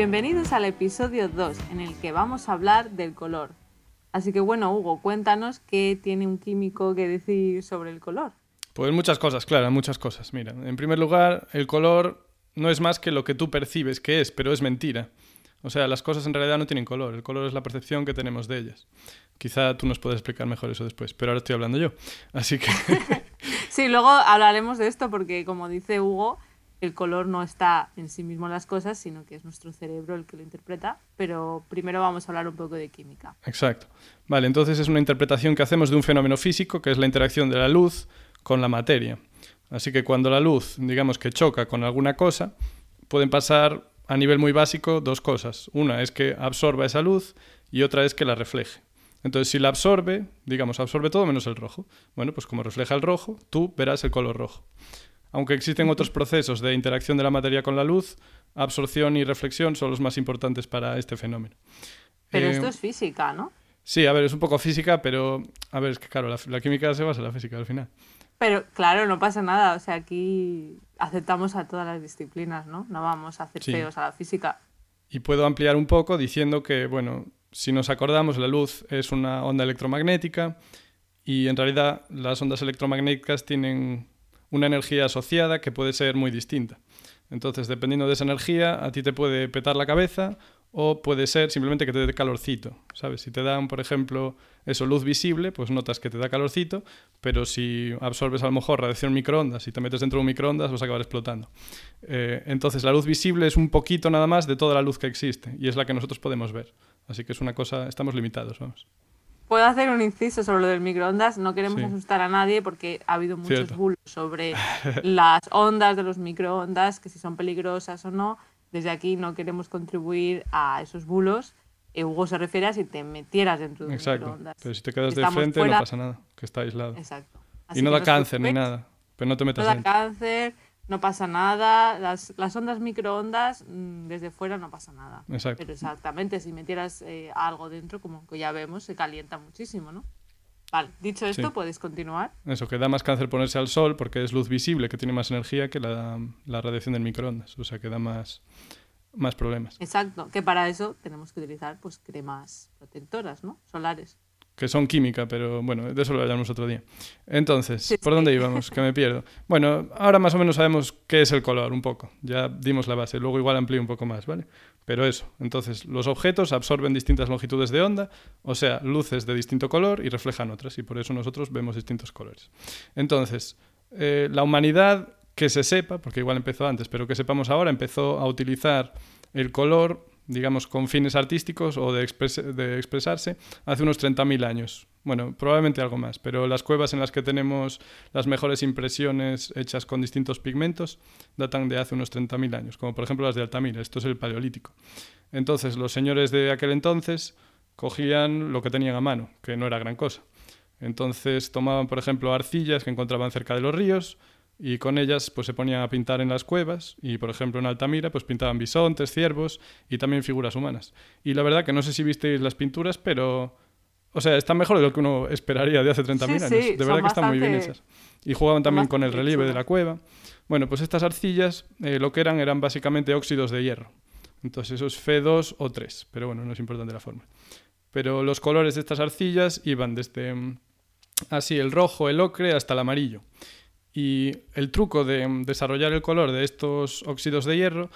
Bienvenidos al episodio 2, en el que vamos a hablar del color. Así que bueno, Hugo, cuéntanos qué tiene un químico que decir sobre el color. Pues muchas cosas, claro, muchas cosas. Mira, en primer lugar, el color no es más que lo que tú percibes que es, pero es mentira. O sea, las cosas en realidad no tienen color, el color es la percepción que tenemos de ellas. Quizá tú nos puedas explicar mejor eso después, pero ahora estoy hablando yo. Así que... sí, luego hablaremos de esto porque, como dice Hugo, el color no está en sí mismo en las cosas, sino que es nuestro cerebro el que lo interpreta. Pero primero vamos a hablar un poco de química. Exacto. Vale, entonces es una interpretación que hacemos de un fenómeno físico, que es la interacción de la luz con la materia. Así que cuando la luz, digamos que choca con alguna cosa, pueden pasar a nivel muy básico dos cosas. Una es que absorba esa luz y otra es que la refleje. Entonces, si la absorbe, digamos, absorbe todo menos el rojo. Bueno, pues como refleja el rojo, tú verás el color rojo. Aunque existen otros procesos de interacción de la materia con la luz, absorción y reflexión son los más importantes para este fenómeno. Pero esto eh, es física, ¿no? Sí, a ver, es un poco física, pero a ver, es que claro, la, química se basa en la física al final. Pero claro, no pasa nada, o sea, aquí aceptamos a todas las disciplinas, ¿no? No vamos a hacer feos a la física. Y puedo ampliar un poco diciendo que, bueno, si nos acordamos, la luz es una onda electromagnética y en realidad las ondas electromagnéticas tienen una energía asociada que puede ser muy distinta. Entonces, dependiendo de esa energía, a ti te puede petar la cabeza o puede ser simplemente que te dé calorcito, ¿sabes? Si te dan, por ejemplo, eso, luz visible, pues notas que te da calorcito, pero si absorbes a lo mejor radiación microondas y te metes dentro de un microondas, vas a acabar explotando. Eh, entonces, la luz visible es un poquito nada más de toda la luz que existe y es la que nosotros podemos ver. Así que es una cosa, estamos limitados, vamos. Puedo hacer un inciso sobre lo del microondas. No queremos asustar a nadie porque ha habido muchos bulos sobre las ondas de los microondas, que si son peligrosas o no. Desde aquí no queremos contribuir a esos bulos. Eh, Hugo se refiere a si te metieras dentro de un microondas. Pero si te quedas de frente no pasa nada, que está aislado. Exacto. y no da cáncer ni nada. Pero no te metas No da cáncer, no pasa nada. Las, las ondas microondas, mm, desde fuera no pasa nada. Exacto. Pero exactamente, si metieras eh, algo dentro, como que ya vemos, se calienta muchísimo, ¿no? Vale, dicho esto, puedes continuar. Eso, que da más cáncer ponerse al sol porque es luz visible, que tiene más energía que la, la radiación del microondas. O sea, que da más, más problemas. Exacto, que para eso tenemos que utilizar pues cremas protectoras, ¿no? Solares que son química, pero bueno, de eso lo hablaremos otro día. Entonces, ¿por dónde íbamos? Que me pierdo. Bueno, ahora más o menos sabemos qué es el color, un poco. Ya dimos la base, luego igual amplío un poco más, ¿vale? Pero eso, entonces los objetos absorben distintas longitudes de onda, o sea, luces de distinto color y reflejan otras, y por eso nosotros vemos distintos colores. Entonces, eh, la humanidad, que se sepa, porque igual empezó antes, pero que sepamos ahora, empezó a utilizar el color digamos, con fines artísticos o de, expresarse hace unos 30.000 años. Bueno, probablemente algo más, pero las cuevas en las que tenemos las mejores impresiones hechas con distintos pigmentos datan de hace unos 30.000 años, como por ejemplo las de Altamira, esto es el Paleolítico. Entonces, los señores de aquel entonces cogían lo que tenían a mano, que no era gran cosa. Entonces tomaban, por ejemplo, arcillas que encontraban cerca de los ríos, y con ellas pues se ponían a pintar en las cuevas y por ejemplo en Altamira pues pintaban bisontes, ciervos y también figuras humanas. Y la verdad que no sé si visteis las pinturas, pero o sea, están mejor de lo que uno esperaría de hace 30.000 años. de verdad que están muy bien hechas. Y jugaban también con el relieve de la cueva. Bueno, pues estas arcillas eh, lo que eran eran básicamente óxidos de hierro. Entonces eso es Fe2 o 3, pero bueno, no es importante la forma. Pero los colores de estas arcillas iban desde mm, así el rojo, el ocre hasta el amarillo. Y el truco de desarrollar el color de estos óxidos de hierro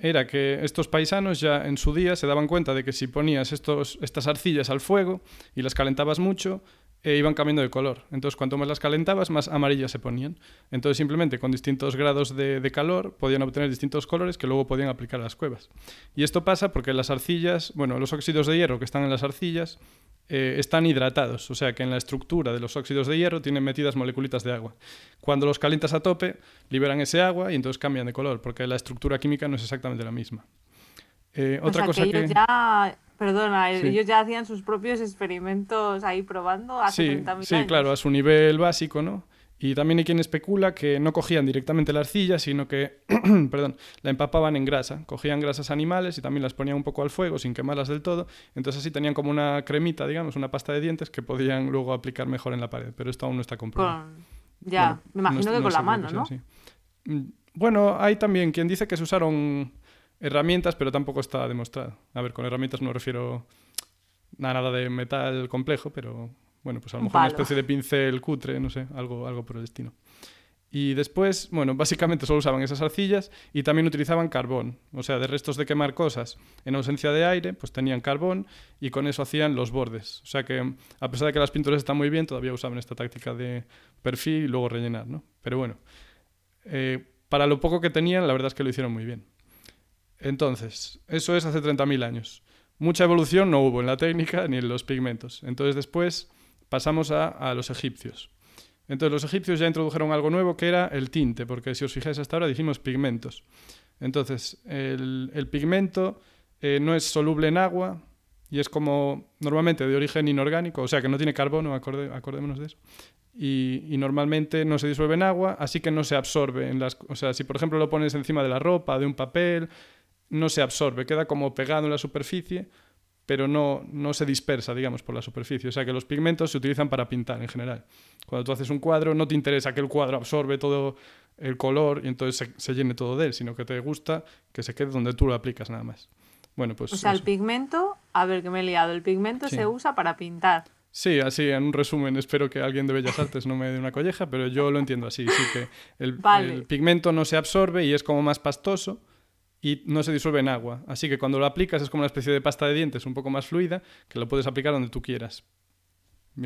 era que estos paisanos ya en su día se daban cuenta de que si ponías estos, estas arcillas al fuego y las calentabas mucho, eh, iban cambiando de color. Entonces, cuanto más las calentabas, más amarillas se ponían. Entonces, simplemente con distintos grados de, calor podían obtener distintos colores que luego podían aplicar a las cuevas. Y esto pasa porque las arcillas, bueno, los óxidos de hierro que están en las arcillas eh, están hidratados, o sea que en la estructura de los óxidos de hierro tienen metidas moleculitas de agua. Cuando los calientas a tope, liberan ese agua y entonces cambian de color, porque la estructura química no es exactamente la misma. Eh, otra cosa que, ya Perdona, ellos ya hacían sus propios experimentos ahí probando hace sí, Sí, claro, a su nivel básico, ¿no? Y también hay quien especula que no cogían directamente la arcilla, sino que perdón, la empapaban en grasa. Cogían grasas animales y también las ponían un poco al fuego sin quemarlas del todo. Entonces así tenían como una cremita, digamos, una pasta de dientes que podían luego aplicar mejor en la pared. Pero esto aún no está comprobado. Ya, me imagino que con la mano, ¿no? Mm, bueno, hay también quien dice que se usaron herramientas, pero tampoco está demostrado. A ver, con herramientas no refiero a nada de metal complejo, pero bueno, pues a lo mejor una especie de pincel cutre, no sé, algo, algo por el destino. Y después, bueno, básicamente solo usaban esas arcillas y también utilizaban carbón. O sea, de restos de quemar cosas en ausencia de aire, pues tenían carbón y con eso hacían los bordes. O sea que, a pesar de que las pinturas están muy bien, todavía usaban esta táctica de perfil y luego rellenar, ¿no? Pero bueno, eh, para lo poco que tenían, la verdad es que lo hicieron muy bien. Entonces, eso es hace 30.000 años. Mucha evolución no hubo en la técnica ni en los pigmentos. Entonces después pasamos a, los egipcios. Entonces los egipcios ya introdujeron algo nuevo que era el tinte, porque si os fijáis hasta ahora dijimos pigmentos. Entonces el, pigmento eh, no es soluble en agua y es como normalmente de origen inorgánico, o sea que no tiene carbono, acordémonos de eso. Y, y, normalmente no se disuelve en agua, así que no se absorbe en las... O sea, si por ejemplo lo pones encima de la ropa, de un papel, no se absorbe, queda como pegado en la superficie, pero no, no se dispersa, digamos, por la superficie. O sea que los pigmentos se utilizan para pintar en general. Cuando tú haces un cuadro, no te interesa que el cuadro absorbe todo el color y entonces se, llene todo de él, sino que te gusta que se quede donde tú lo aplicas nada más. Bueno, pues o sea, el pigmento, a ver que me he liado, el pigmento se usa para pintar. Sí, así, en un resumen, espero que alguien de Bellas Artes no me dé una colleja, pero yo lo entiendo así, sí que el, el pigmento no se absorbe y es como más pastoso, y no se disuelve en agua. Así que cuando lo aplicas es como una especie de pasta de dientes un poco más fluida que lo puedes aplicar donde tú quieras.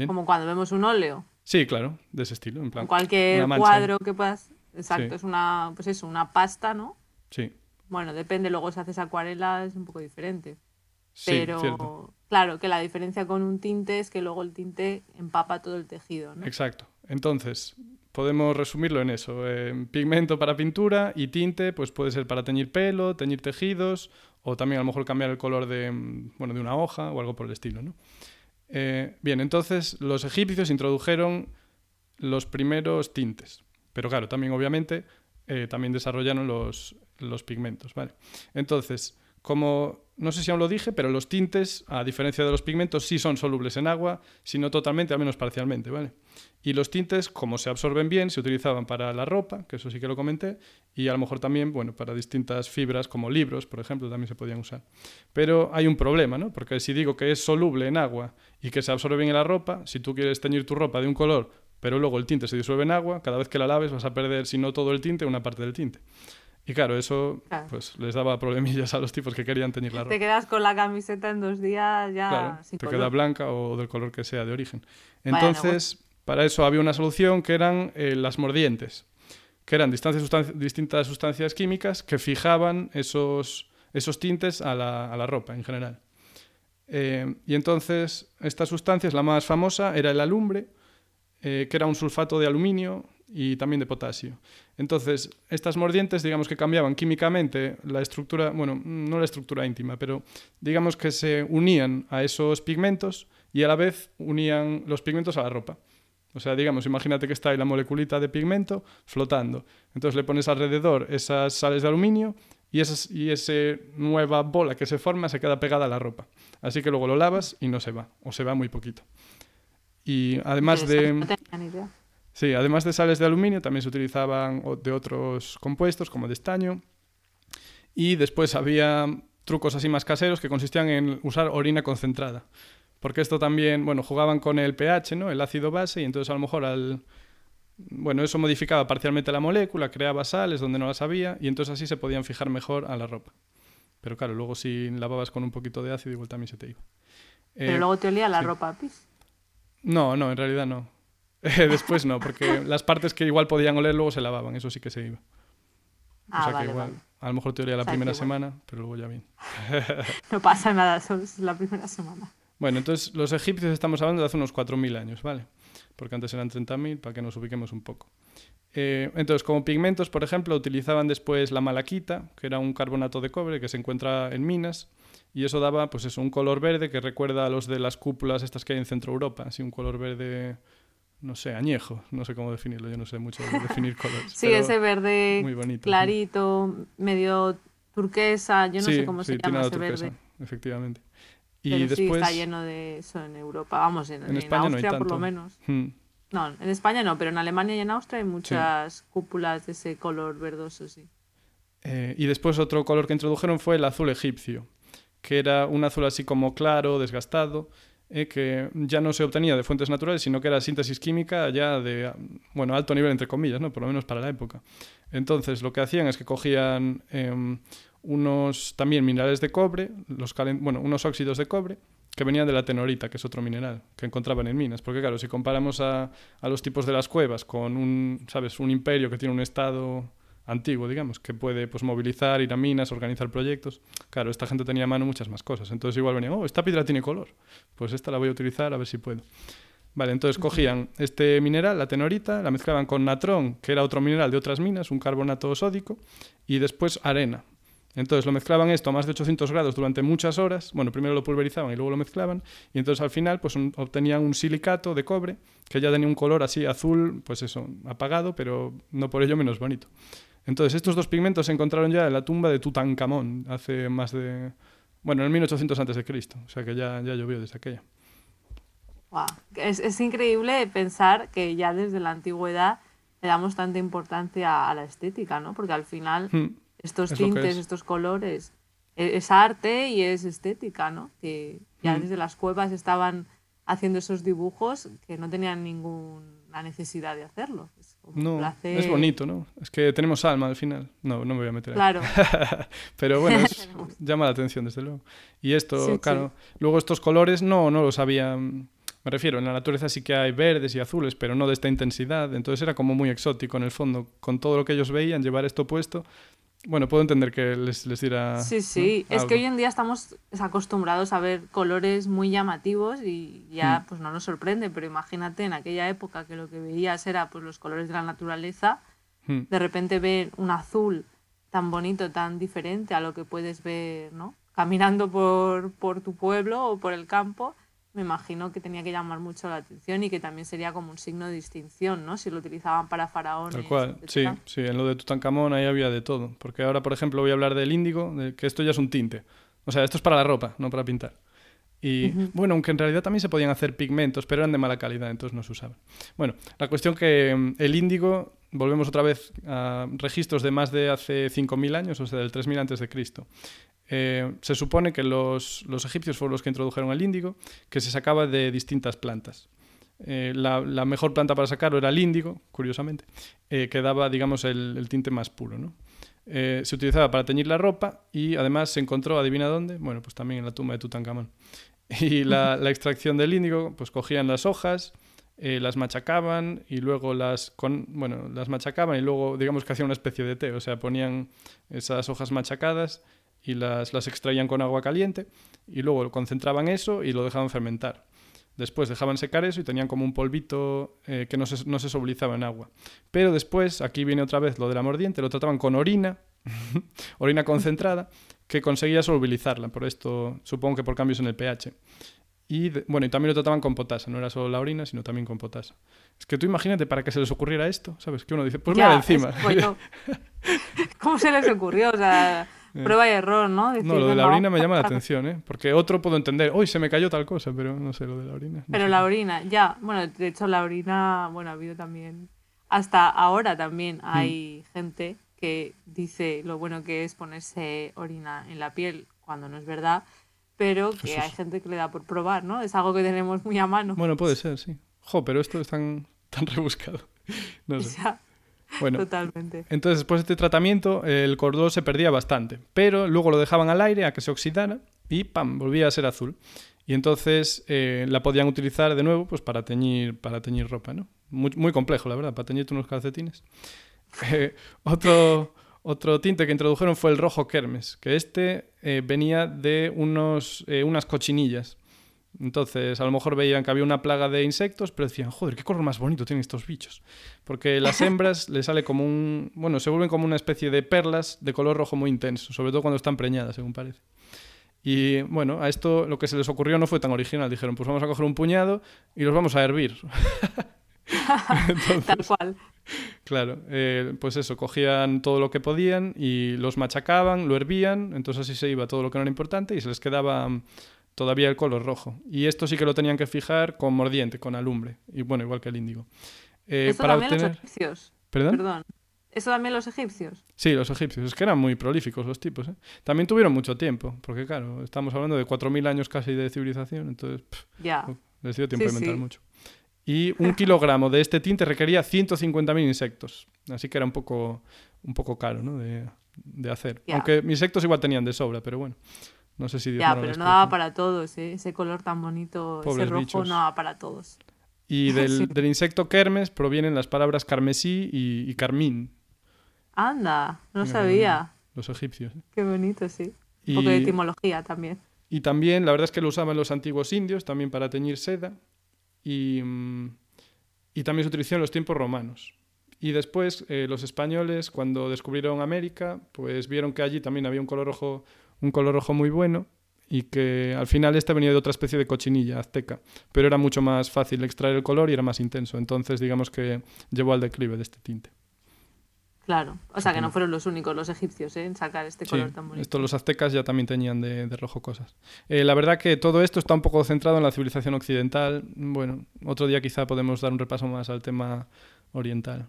Como cuando vemos un óleo. Sí, claro, de ese estilo. En plan, cualquier cuadro que puedas. Exacto, es una, pues eso, una pasta, ¿no? Sí. Bueno, depende, luego si haces acuarela es un poco diferente. Pero claro, que la diferencia con un tinte es que luego el tinte empapa todo el tejido, ¿no? Exacto. Entonces, podemos resumirlo en eso. Pigmento para pintura y tinte, pues puede ser para teñir pelo, teñir tejidos, o también a lo mejor cambiar el color de, bueno, de una hoja o algo por el estilo. ¿no? Eh, bien, entonces los egipcios introdujeron los primeros tintes, pero claro, también obviamente eh, también desarrollaron los, los pigmentos. ¿vale? Entonces, como no sé si aún lo dije, pero los tintes, a diferencia de los pigmentos, sí son solubles en agua, si no totalmente, al menos parcialmente, ¿vale? Y los tintes, como se absorben bien, se utilizaban para la ropa, que eso sí que lo comenté, y a lo mejor también, bueno, para distintas fibras, como libros, por ejemplo, también se podían usar. Pero hay un problema, ¿no? Porque si digo que es soluble en agua y que se absorbe bien en la ropa, si tú quieres teñir tu ropa de un color, pero luego el tinte se disuelve en agua, cada vez que la laves vas a perder, si no todo el tinte, una parte del tinte. Y claro, eso pues les daba problemillas a los tipos que querían teñir la ropa. Te quedas con la camiseta en dos días ya claro, te queda blanca o del color que sea de origen. Entonces, para eso había una solución que eran eh, las mordientes, que eran distintas sustancias químicas que fijaban esos, esos tintes a la, a la ropa en general. Eh, y entonces, estas sustancias, la más famosa era el alumbre, eh, que era un sulfato de aluminio y también de potasio. Entonces, estas mordientes, digamos que cambiaban químicamente la estructura, bueno, no la estructura íntima, pero digamos que se unían a esos pigmentos y a la vez unían los pigmentos a la ropa. O sea, digamos, imagínate que está ahí la moleculita de pigmento flotando. Entonces le pones alrededor esas sales de aluminio y, esas, y esa nueva bola que se forma se queda pegada a la ropa. Así que luego lo lavas y no se va, o se va muy poquito. Y además de... Sí, además de sales de aluminio, también se utilizaban de otros compuestos, como de estaño. Y después había trucos así más caseros que consistían en usar orina concentrada. Porque esto también, bueno, jugaban con el pH, ¿no? El ácido base, y entonces a lo mejor al... Bueno, eso modificaba parcialmente la molécula, creaba sales donde no las había, y entonces así se podían fijar mejor a la ropa. Pero claro, luego si lavabas con un poquito de ácido, igual también se te iba. Pero luego te olía la ropa, pis. No, no, en realidad no. Después no, porque las partes que igual podían oler luego se lavaban, eso sí que se iba. Ah, o sea que igual, a lo mejor te olía la primera semana, pero luego ya bien. no pasa nada, solo es la primera semana. Bueno, entonces los egipcios estamos hablando de hace unos 4.000 años, ¿vale? Porque antes eran 30.000, para que nos ubiquemos un poco. Eh, entonces, como pigmentos, por ejemplo, utilizaban después la malaquita, que era un carbonato de cobre que se encuentra en minas, y eso daba, pues eso, un color verde que recuerda a los de las cúpulas estas que hay en Centro Europa, así un color verde, no sé, añejo, no sé cómo definirlo, yo no sé mucho definir colores. sí, ese verde clarito, medio turquesa, yo no sé cómo se llama ese turquesa, verde. Efectivamente. Y Pero después... sí está lleno de eso en Europa, vamos, en, España Austria por lo menos. Hmm. No, en España no, pero en Alemania y en Austria hay muchas cúpulas de ese color verdoso, sí. Eh, y después otro color que introdujeron fue el azul egipcio, que era un azul así como claro, desgastado, eh, que ya no se obtenía de fuentes naturales, sino que era síntesis química ya de, bueno, alto nivel entre comillas, ¿no? por lo menos para la época. Entonces lo que hacían es que cogían em, unos también minerales de cobre, los bueno, unos óxidos de cobre, que venían de la tenorita, que es otro mineral que encontraban en minas. Porque claro, si comparamos a, a, los tipos de las cuevas con un, ¿sabes? un imperio que tiene un estado antiguo, digamos, que puede pues, movilizar, ir a minas, organizar proyectos. Claro, esta gente tenía a mano muchas más cosas. Entonces igual venían, oh, esta piedra tiene color. Pues esta la voy a utilizar a ver si puedo. Vale, entonces cogían este mineral, la tenorita, la mezclaban con natrón, que era otro mineral de otras minas, un carbonato sódico, y después arena, entonces lo mezclaban esto a más de 800 grados durante muchas horas. Bueno, primero lo pulverizaban y luego lo mezclaban. Y entonces al final pues obtenían un silicato de cobre que ya tenía un color así azul, pues eso, apagado, pero no por ello menos bonito. Entonces estos dos pigmentos se encontraron ya en la tumba de Tutankamón hace más de... Bueno, en el 1800 antes de Cristo. O sea que ya, ya llovió desde aquella. Wow. Es, es increíble pensar que ya desde la antigüedad le damos tanta importancia a la estética, ¿no? Porque al final... Hmm estos tintes, estos colores. E, es, arte y es estética, ¿no? Que ya mm. desde las cuevas estaban haciendo esos dibujos que no tenían ninguna necesidad de hacerlo. Es no, es bonito, ¿no? Es que tenemos alma al final. No, no me voy a meter Claro. Pero bueno, llama la atención, desde luego. Y esto, claro, luego estos colores no, no los habían... Me refiero, en la naturaleza sí que hay verdes y azules, pero no de esta intensidad. Entonces era como muy exótico en el fondo. Con todo lo que ellos veían, llevar esto puesto, bueno, puedo entender que les, les diera. Sí, sí. Es que hoy en día estamos acostumbrados a ver colores muy llamativos y ya hmm. pues no nos sorprende, pero imagínate en aquella época que lo que veías era pues los colores de la naturaleza, hmm. de repente ver un azul tan bonito, tan diferente a lo que puedes ver, ¿no? Caminando por, por tu pueblo o por el campo me imagino que tenía que llamar mucho la atención y que también sería como un signo de distinción, ¿no? Si lo utilizaban para faraones. Tal cual, sí, sí, en lo de Tutankamón ahí había de todo. Porque ahora, por ejemplo, voy a hablar del índigo, de que esto ya es un tinte. O sea, esto es para la ropa, no para pintar. Y bueno, aunque en realidad también se podían hacer pigmentos, pero eran de mala calidad, entonces no se usaban. Bueno, la cuestión que mm, el índigo, volvemos otra vez a registros de más de hace 5.000 años, o sea, del 3.000 antes de Cristo. Eh, se supone que los, egipcios fueron los que introdujeron el índigo, que se sacaba de distintas plantas. Eh, la, mejor planta para sacarlo era el índigo, curiosamente, eh, que daba, digamos, el, tinte más puro. ¿no? se utilizaba para teñir la ropa y además se encontró, adivina dónde, bueno, pues también en la tumba de Tutankamón. Y la, extracción del índigo, pues cogían las hojas, las machacaban y luego las, con, bueno, las machacaban y luego digamos que hacían una especie de té, o sea, ponían esas hojas machacadas y las, las extraían con agua caliente y luego concentraban eso y lo dejaban fermentar. Después dejaban secar eso y tenían como un polvito eh, que no se, no se solubilizaba en agua. Pero después, aquí viene otra vez lo de la mordiente, lo trataban con orina, orina concentrada, que conseguía solubilizarla. Por esto, supongo que por cambios en el pH. Y bueno, y también lo trataban con potasa, no era solo la orina, sino también con potasa. Es que tú imagínate para que se les ocurriera esto, ¿sabes? Que uno dice, pues nada encima. ¿Cómo se les ocurrió? O sea. Prueba y error, ¿no? no, lo de la orina me llama la atención, ¿eh? Porque otro puedo entender, hoy se me cayó tal cosa, pero no sé, lo de la orina. pero la orina, ya, bueno, de hecho la orina, bueno, ha habido también, hasta ahora también mm. hay gente que dice lo bueno que es ponerse orina en la piel cuando no es verdad, pero que hay gente que le da por probar, ¿no? Es algo que tenemos muy a mano. Bueno, puede ser, sí. Jo, pero esto es tan, tan rebuscado. No sé. Bueno, Totalmente. Entonces, después de este tratamiento, el cordón se perdía bastante, pero luego lo dejaban al aire a que se oxidara y ¡pam! volvía a ser azul. Y entonces eh, la podían utilizar de nuevo pues para teñir, para teñir ropa, ¿no? Muy, muy complejo, la verdad, para teñirte unos calcetines. Eh, otro, otro tinte que introdujeron fue el rojo kermes, que este eh, venía de unos, unas cochinillas. Entonces, a lo mejor veían que había una plaga de insectos, pero decían, joder, qué color más bonito tienen estos bichos. Porque las hembras les sale como un. Bueno, se vuelven como una especie de perlas de color rojo muy intenso, sobre todo cuando están preñadas, según parece. Y bueno, a esto lo que se les ocurrió no fue tan original. Dijeron, pues vamos a coger un puñado y los vamos a hervir. Tal cual. Claro, eh, pues eso, cogían todo lo que podían y los machacaban, lo hervían, entonces así se iba todo lo que no era importante y se les quedaba todavía el color rojo. Y esto sí que lo tenían que fijar con mordiente, con alumbre, y bueno, igual que el índigo. Eh, para obtener... los ¿Perdón? Perdón. ¿Eso también los egipcios? Sí, los egipcios. Es que eran muy prolíficos los tipos. ¿eh? También tuvieron mucho tiempo, porque claro, estamos hablando de 4.000 años casi de civilización, entonces ya. les dio tiempo a inventar mucho. Y un kilogramo de este tinte requería 150.000 insectos. Así que era un poco, un poco caro ¿no? de, de hacer. Aunque insectos igual tenían de sobra, pero bueno. No sé si Ya, pero no daba para todos, ¿eh? ese color tan bonito, ese rojo no daba para todos. Y del, del, insecto kermes provienen las palabras carmesí y, y carmín, Anda, no sabía. Los egipcios. Qué bonito, sí. Un poco de etimología también. Y también, la verdad es que lo usaban los antiguos indios también para teñir seda. Y, mm, y también se utilizó en los tiempos romanos. Y después eh, los españoles, cuando descubrieron América, pues vieron que allí también había un color rojo, un color rojo muy bueno y que al final este venía de otra especie de cochinilla azteca, pero era mucho más fácil extraer el color y era más intenso. Entonces, digamos que llevó al declive de este tinte. Claro, o sea que no fueron los únicos los egipcios ¿eh? en sacar este color tan bonito. Esto los aztecas ya también tenían de, rojo cosas. Eh, la verdad que todo esto está un poco centrado en la civilización occidental. Bueno, otro día quizá podemos dar un repaso más al tema oriental.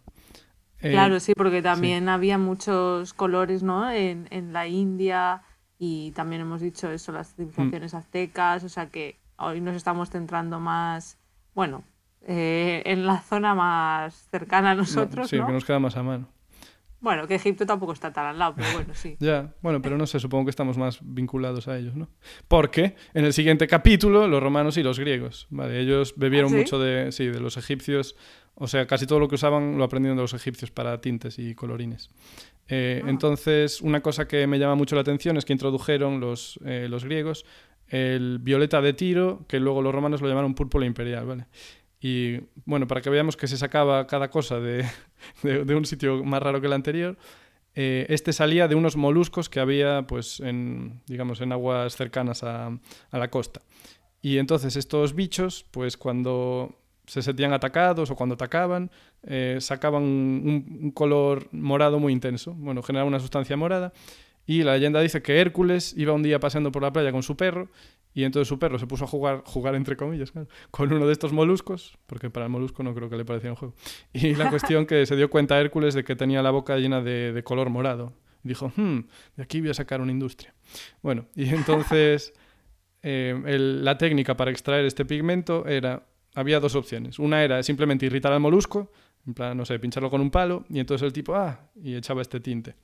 Eh, claro, sí, porque también había muchos colores ¿no? En, en, la India y también hemos dicho eso, las civilizaciones mm. aztecas, o sea que hoy nos estamos centrando más, bueno, en la zona más cercana a nosotros. sí, que nos queda más a mano. Bueno, que Egipto tampoco está tan al lado, pero bueno, sí. ya, bueno, pero no sé, supongo que estamos más vinculados a ellos, ¿no? Porque en el siguiente capítulo, los romanos y los griegos, ¿vale? Ellos bebieron ¿Ah, mucho de, sí, de los egipcios, o sea, casi todo lo que usaban lo aprendieron de los egipcios para tintes y colorines. Eh, ah. Entonces, una cosa que me llama mucho la atención es que introdujeron los, eh, los griegos el violeta de tiro, que luego los romanos lo llamaron púrpura imperial, ¿vale? Y bueno, para que veamos que se sacaba cada cosa de, de, un sitio más raro que el anterior, eh, este salía de unos moluscos que había pues, en, digamos, en aguas cercanas a, a la costa. Y entonces estos bichos, pues cuando se sentían atacados o cuando atacaban, eh, sacaban un, un, color morado muy intenso. Bueno, generaba una sustancia morada. Y la leyenda dice que Hércules iba un día paseando por la playa con su perro y entonces su perro se puso a jugar, jugar entre comillas, con uno de estos moluscos, porque para el molusco no creo que le parecía un juego. Y la cuestión que se dio cuenta Hércules de que tenía la boca llena de, color morado. dijo, hmm, de aquí voy a sacar una industria. Bueno, y entonces eh, la técnica para extraer este pigmento era, había dos opciones. Una era simplemente irritar al molusco, en plan, no sé, pincharlo con un palo, y entonces el tipo, ah, y echaba este tinte.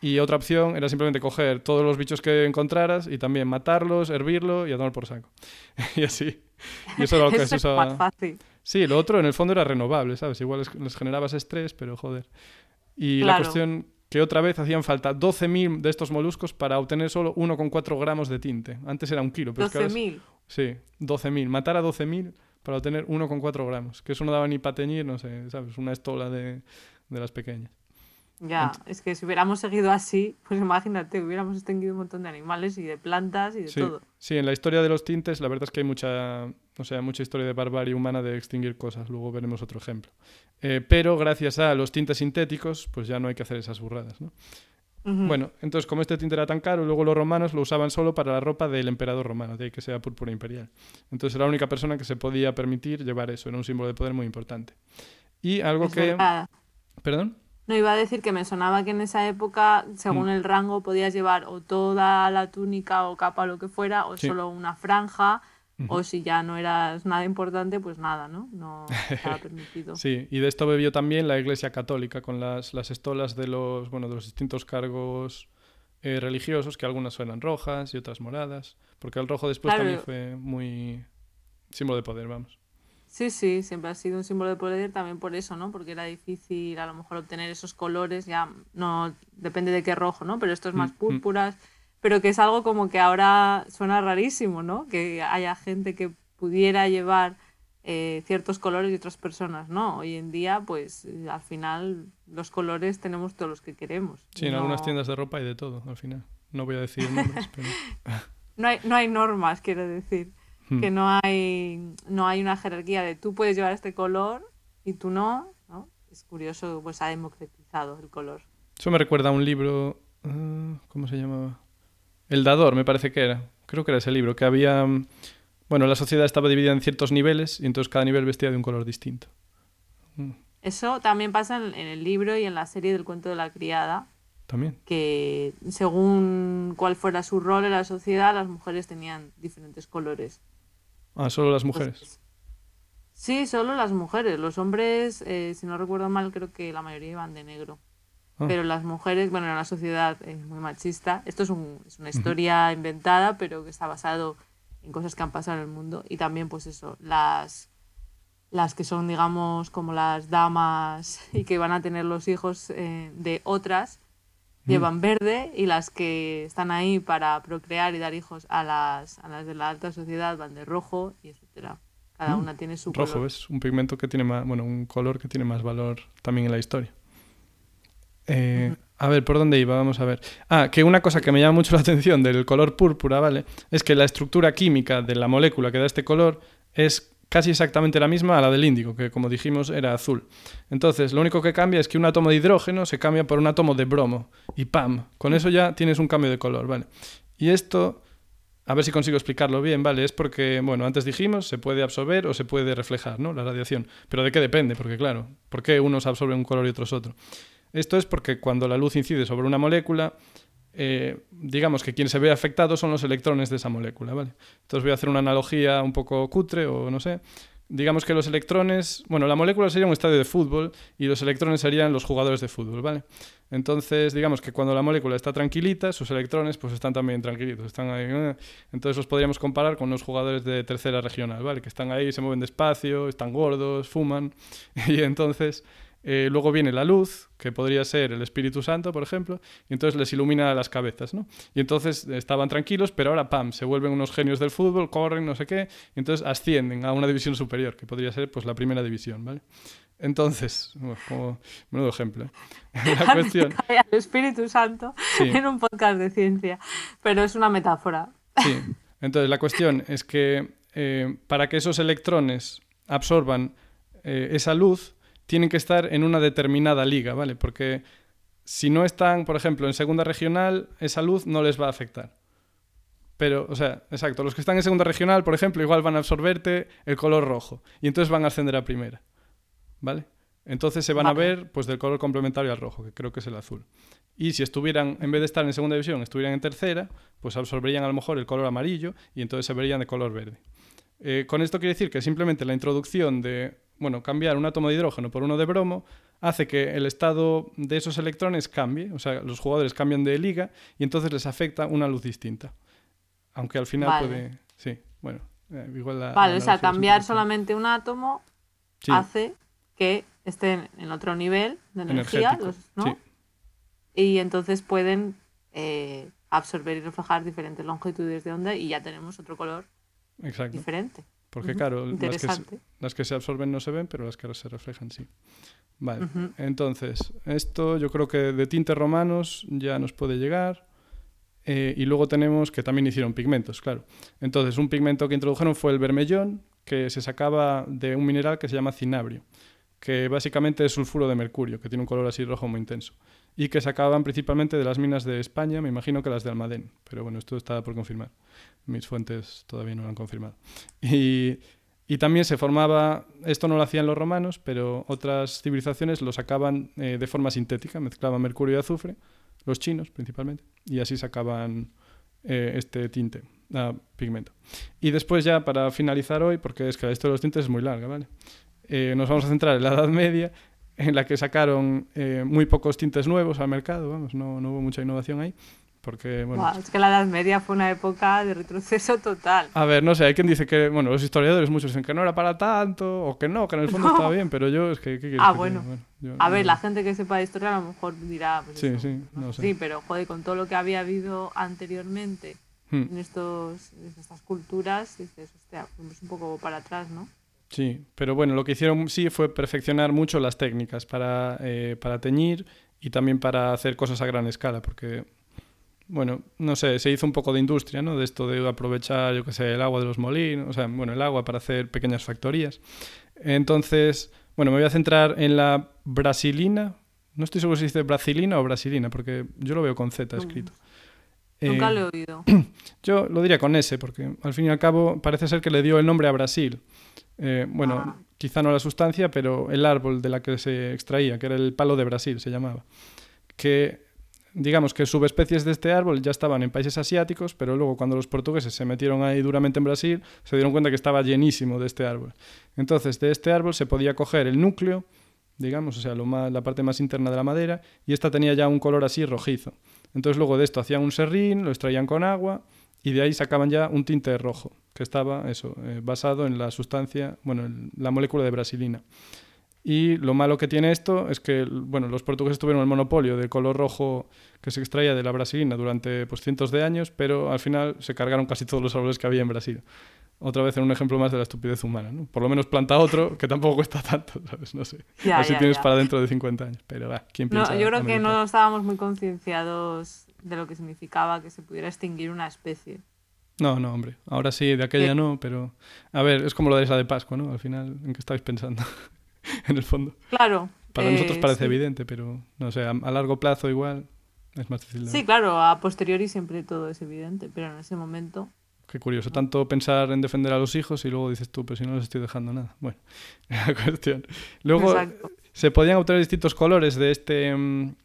Y otra opción era simplemente coger todos los bichos que encontraras y también matarlos, hervirlo y a tomar por saco. y así. Y eso era lo que se usaba. fácil. Sí, lo otro en el fondo era renovable, ¿sabes? Igual les, generabas estrés, pero joder. Y la cuestión que otra vez hacían falta 12.000 de estos moluscos para obtener solo 1,4 gramos de tinte. Antes era un kilo. Pero 12.000. Sí, 12.000. Matar a 12.000 para obtener 1,4 gramos. Que eso no daba ni para teñir, no sé, ¿sabes? Una estola de, de las pequeñas. Ya, es que si hubiéramos seguido así, pues imagínate, hubiéramos extinguido un montón de animales y de plantas y de todo. Sí, en la historia de los tintes, la verdad es que hay mucha, o sea, mucha historia de barbarie humana de extinguir cosas. Luego veremos otro ejemplo. Eh, pero gracias a los tintes sintéticos, pues ya no hay que hacer esas burradas, ¿no? Bueno, entonces como este tinte era tan caro, luego los romanos lo usaban solo para la ropa del emperador romano, de ahí que sea púrpura imperial. Entonces era la única persona que se podía permitir llevar eso, era un símbolo de poder muy importante. Y algo que... ¿Perdón? No iba a decir que me sonaba que en esa época, según mm. el rango, podías llevar o toda la túnica o capa o lo que fuera, o solo una franja, o si ya no eras nada importante, pues nada, ¿no? No estaba permitido. sí, y de esto bebió también la Iglesia Católica con las, las estolas de los, bueno, de los distintos cargos eh, religiosos, que algunas eran rojas y otras moradas, porque el rojo después también fue muy símbolo de poder, vamos. Sí, sí, siempre ha sido un símbolo de poder también por eso, ¿no? Porque era difícil a lo mejor obtener esos colores, ya no depende de qué rojo, ¿no? Pero esto es más púrpuras, pero que es algo como que ahora suena rarísimo, ¿no? Que haya gente que pudiera llevar eh, ciertos colores y otras personas, ¿no? Hoy en día, pues al final los colores tenemos todos los que queremos. Sí, en algunas tiendas de ropa hay de todo, al final. No voy a decir nombres, pero... no, hay, no hay normas, quiero decir. Hmm. que no hay, no hay una jerarquía de tú puedes llevar este color y tú no, ¿no? Es curioso, pues ha democratizado el color. Eso me recuerda a un libro, ah, ¿cómo se llamaba? El Dador, me parece que era. Creo que era ese libro, que había... Bueno, la sociedad estaba dividida en ciertos niveles y entonces cada nivel vestía de un color distinto. Hmm. Eso también pasa en, en el libro y en la serie del cuento de la criada, también. Que según cuál fuera su rol en la sociedad, las mujeres tenían diferentes colores. Ah, solo las mujeres. sí, solo las mujeres. Los hombres, eh, si no recuerdo mal, creo que la mayoría iban de negro. Ah. Pero las mujeres, bueno, en una sociedad eh, muy machista. Esto es, un, es una historia inventada, pero que está basado en cosas que han pasado en el mundo. Y también, pues eso, las, las que son, digamos, como las damas y que van a tener los hijos eh, de otras, llevan verde y las que están ahí para procrear y dar hijos a las, a las de la alta sociedad van de rojo y etcétera. Cada una tiene su rojo es un pigmento que tiene más, bueno, un color que tiene más valor también en la historia. Eh, a ver, ¿por dónde iba? Vamos a ver. Ah, que una cosa que me llama mucho la atención del color púrpura, ¿vale? Es que la estructura química de la molécula que da este color es casi exactamente la misma a la del índigo, que como dijimos era azul. Entonces, lo único que cambia es que un átomo de hidrógeno se cambia por un átomo de bromo. Y ¡pam! Con eso ya tienes un cambio de color, ¿vale? Y esto, a ver si consigo explicarlo bien, ¿vale? Es porque, bueno, antes dijimos, se puede absorber o se puede reflejar, ¿no? La radiación. Pero ¿de qué depende? Porque, claro, ¿por qué unos absorben un color y otros otro? Esto es porque cuando la luz incide sobre una molécula, eh, digamos que quien se ve afectado son los electrones de esa molécula, ¿vale? Entonces voy a hacer una analogía un poco cutre o no sé. Digamos que los electrones, bueno, la molécula sería un estadio de fútbol y los electrones serían los jugadores de fútbol, ¿vale? Entonces, digamos que cuando la molécula está tranquilita, sus electrones pues están también tranquilitos, están ahí. Entonces los podríamos comparar con los jugadores de tercera regional, ¿vale? Que están ahí, se mueven despacio, están gordos, fuman y entonces eh, luego viene la luz, que podría ser el Espíritu Santo, por ejemplo, y entonces les ilumina las cabezas, ¿no? Y entonces estaban tranquilos, pero ahora, pam, se vuelven unos genios del fútbol, corren, no sé qué, y entonces ascienden a una división superior, que podría ser pues la primera división, ¿vale? Entonces, como menudo ejemplo. ¿eh? La cuestión... El Espíritu Santo en un podcast de ciencia, pero es una metáfora. Sí, entonces la cuestión es que eh, para que esos electrones absorban esa luz, tienen que estar en una determinada liga, ¿vale? Porque si no están, por ejemplo, en segunda regional, esa luz no les va a afectar. Pero, o sea, exacto, los que están en segunda regional, por ejemplo, igual van a absorberte el color rojo y entonces van a ascender a primera, ¿vale? Entonces se van a ver pues del color complementario al rojo, que creo que es el azul. Y si estuvieran, en vez de estar en segunda división, estuvieran en tercera, pues absorberían a lo mejor el color amarillo y entonces se verían de color verde. Eh, con esto quiere decir que simplemente la introducción de bueno, cambiar un átomo de hidrógeno por uno de bromo hace que el estado de esos electrones cambie, o sea, los jugadores cambian de liga y entonces les afecta una luz distinta. Aunque al final puede... Sí, bueno, eh, igual la... Vale, o sea, cambiar solamente un átomo hace que estén en otro nivel de energía, ¿no? Y entonces pueden eh, absorber y reflejar diferentes longitudes de onda y ya tenemos otro color diferente. Porque claro, las que, se, las que, se, absorben no se ven, pero las que se reflejan sí. Vale, entonces, esto yo creo que de tintes romanos ya nos puede llegar. Eh, y luego tenemos que también hicieron pigmentos, claro. Entonces, un pigmento que introdujeron fue el vermellón, que se sacaba de un mineral que se llama cinabrio, que básicamente es sulfuro de mercurio, que tiene un color así rojo muy intenso. Y que sacaban principalmente de las minas de España, me imagino que las de Almadén, pero bueno, esto está por confirmar mis fuentes todavía no lo han confirmado. Y, y, también se formaba, esto no lo hacían los romanos, pero otras civilizaciones lo sacaban eh, de forma sintética, mezclaban mercurio y azufre, los chinos principalmente, y así sacaban eh, este tinte, ah, pigmento. Y después ya para finalizar hoy, porque es que esto de los tintes es muy larga, ¿vale? Eh, nos vamos a centrar en la Edad Media, en la que sacaron muy pocos tintes nuevos al mercado, vamos, no, no hubo mucha innovación ahí Porque, bueno, es que la Edad Media fue una época de retroceso total. A ver, no sé, hay quien dice que, bueno, los historiadores muchos dicen que no era para tanto, o que no, que en el fondo estaba bien, pero yo es que... ¿qué ah, bueno. a ver, la gente que sepa de historia a lo mejor dirá... Pues sí, sí, no, sé. Sí, pero joder, con todo lo que había habido anteriormente hmm. en, estos, estas culturas, dices, hostia, pues un poco para atrás, ¿no? Sí, pero bueno, lo que hicieron sí fue perfeccionar mucho las técnicas para, eh, para teñir y también para hacer cosas a gran escala, porque bueno, no sé, se hizo un poco de industria, ¿no? De esto de aprovechar, yo qué sé, el agua de los molinos, o sea, bueno, el agua para hacer pequeñas factorías. Entonces, bueno, me voy a centrar en la brasilina. No estoy seguro si dice brasilina o brasilina, porque yo lo veo con Z escrito. Nunca lo he oído. Yo lo diría con S, porque al fin y al cabo parece ser que le dio el nombre a Brasil. Eh, bueno, ah. quizá no la sustancia, pero el árbol de la que se extraía, que era el palo de Brasil, se llamaba. Que digamos que subespecies de este árbol ya estaban en países asiáticos, pero luego cuando los portugueses se metieron ahí duramente en Brasil, se dieron cuenta que estaba llenísimo de este árbol. Entonces, de este árbol se podía coger el núcleo, digamos, o sea, lo más, la parte más interna de la madera, y esta tenía ya un color así rojizo. Entonces, luego de esto hacían un serrín, lo extraían con agua, y de ahí sacaban ya un tinte rojo, que estaba, eso, eh, basado en la sustancia, bueno, en la molécula de brasilina. Y lo malo que tiene esto es que bueno, los portugueses tuvieron el monopolio de color rojo que se extraía de la brasilina durante pues, cientos de años, pero al final se cargaron casi todos los árboles que había en Brasil. Otra vez en un ejemplo más de la estupidez humana. ¿no? Por lo menos planta otro que tampoco cuesta tanto, ¿sabes? No sé. Ya, Así tienes para dentro de 50 años. Pero va, ¿quién piensa? No, yo creo que no estábamos muy concienciados de lo que significaba que se pudiera extinguir una especie. No, no, hombre. Ahora sí, de aquella no, pero... A ver, es como lo de esa de Pascua, ¿no? Al final, ¿en qué estáis pensando? en el fondo. Claro. Para nosotros eh, parece evidente, pero no sé, a, largo plazo igual es más difícil. sí, claro, a posteriori siempre todo es evidente, pero en ese momento... Qué curioso, tanto pensar en defender a los hijos y luego dices tú, pero si no les estoy dejando nada. Bueno, la cuestión. Luego se podían obtener distintos colores de este, mm,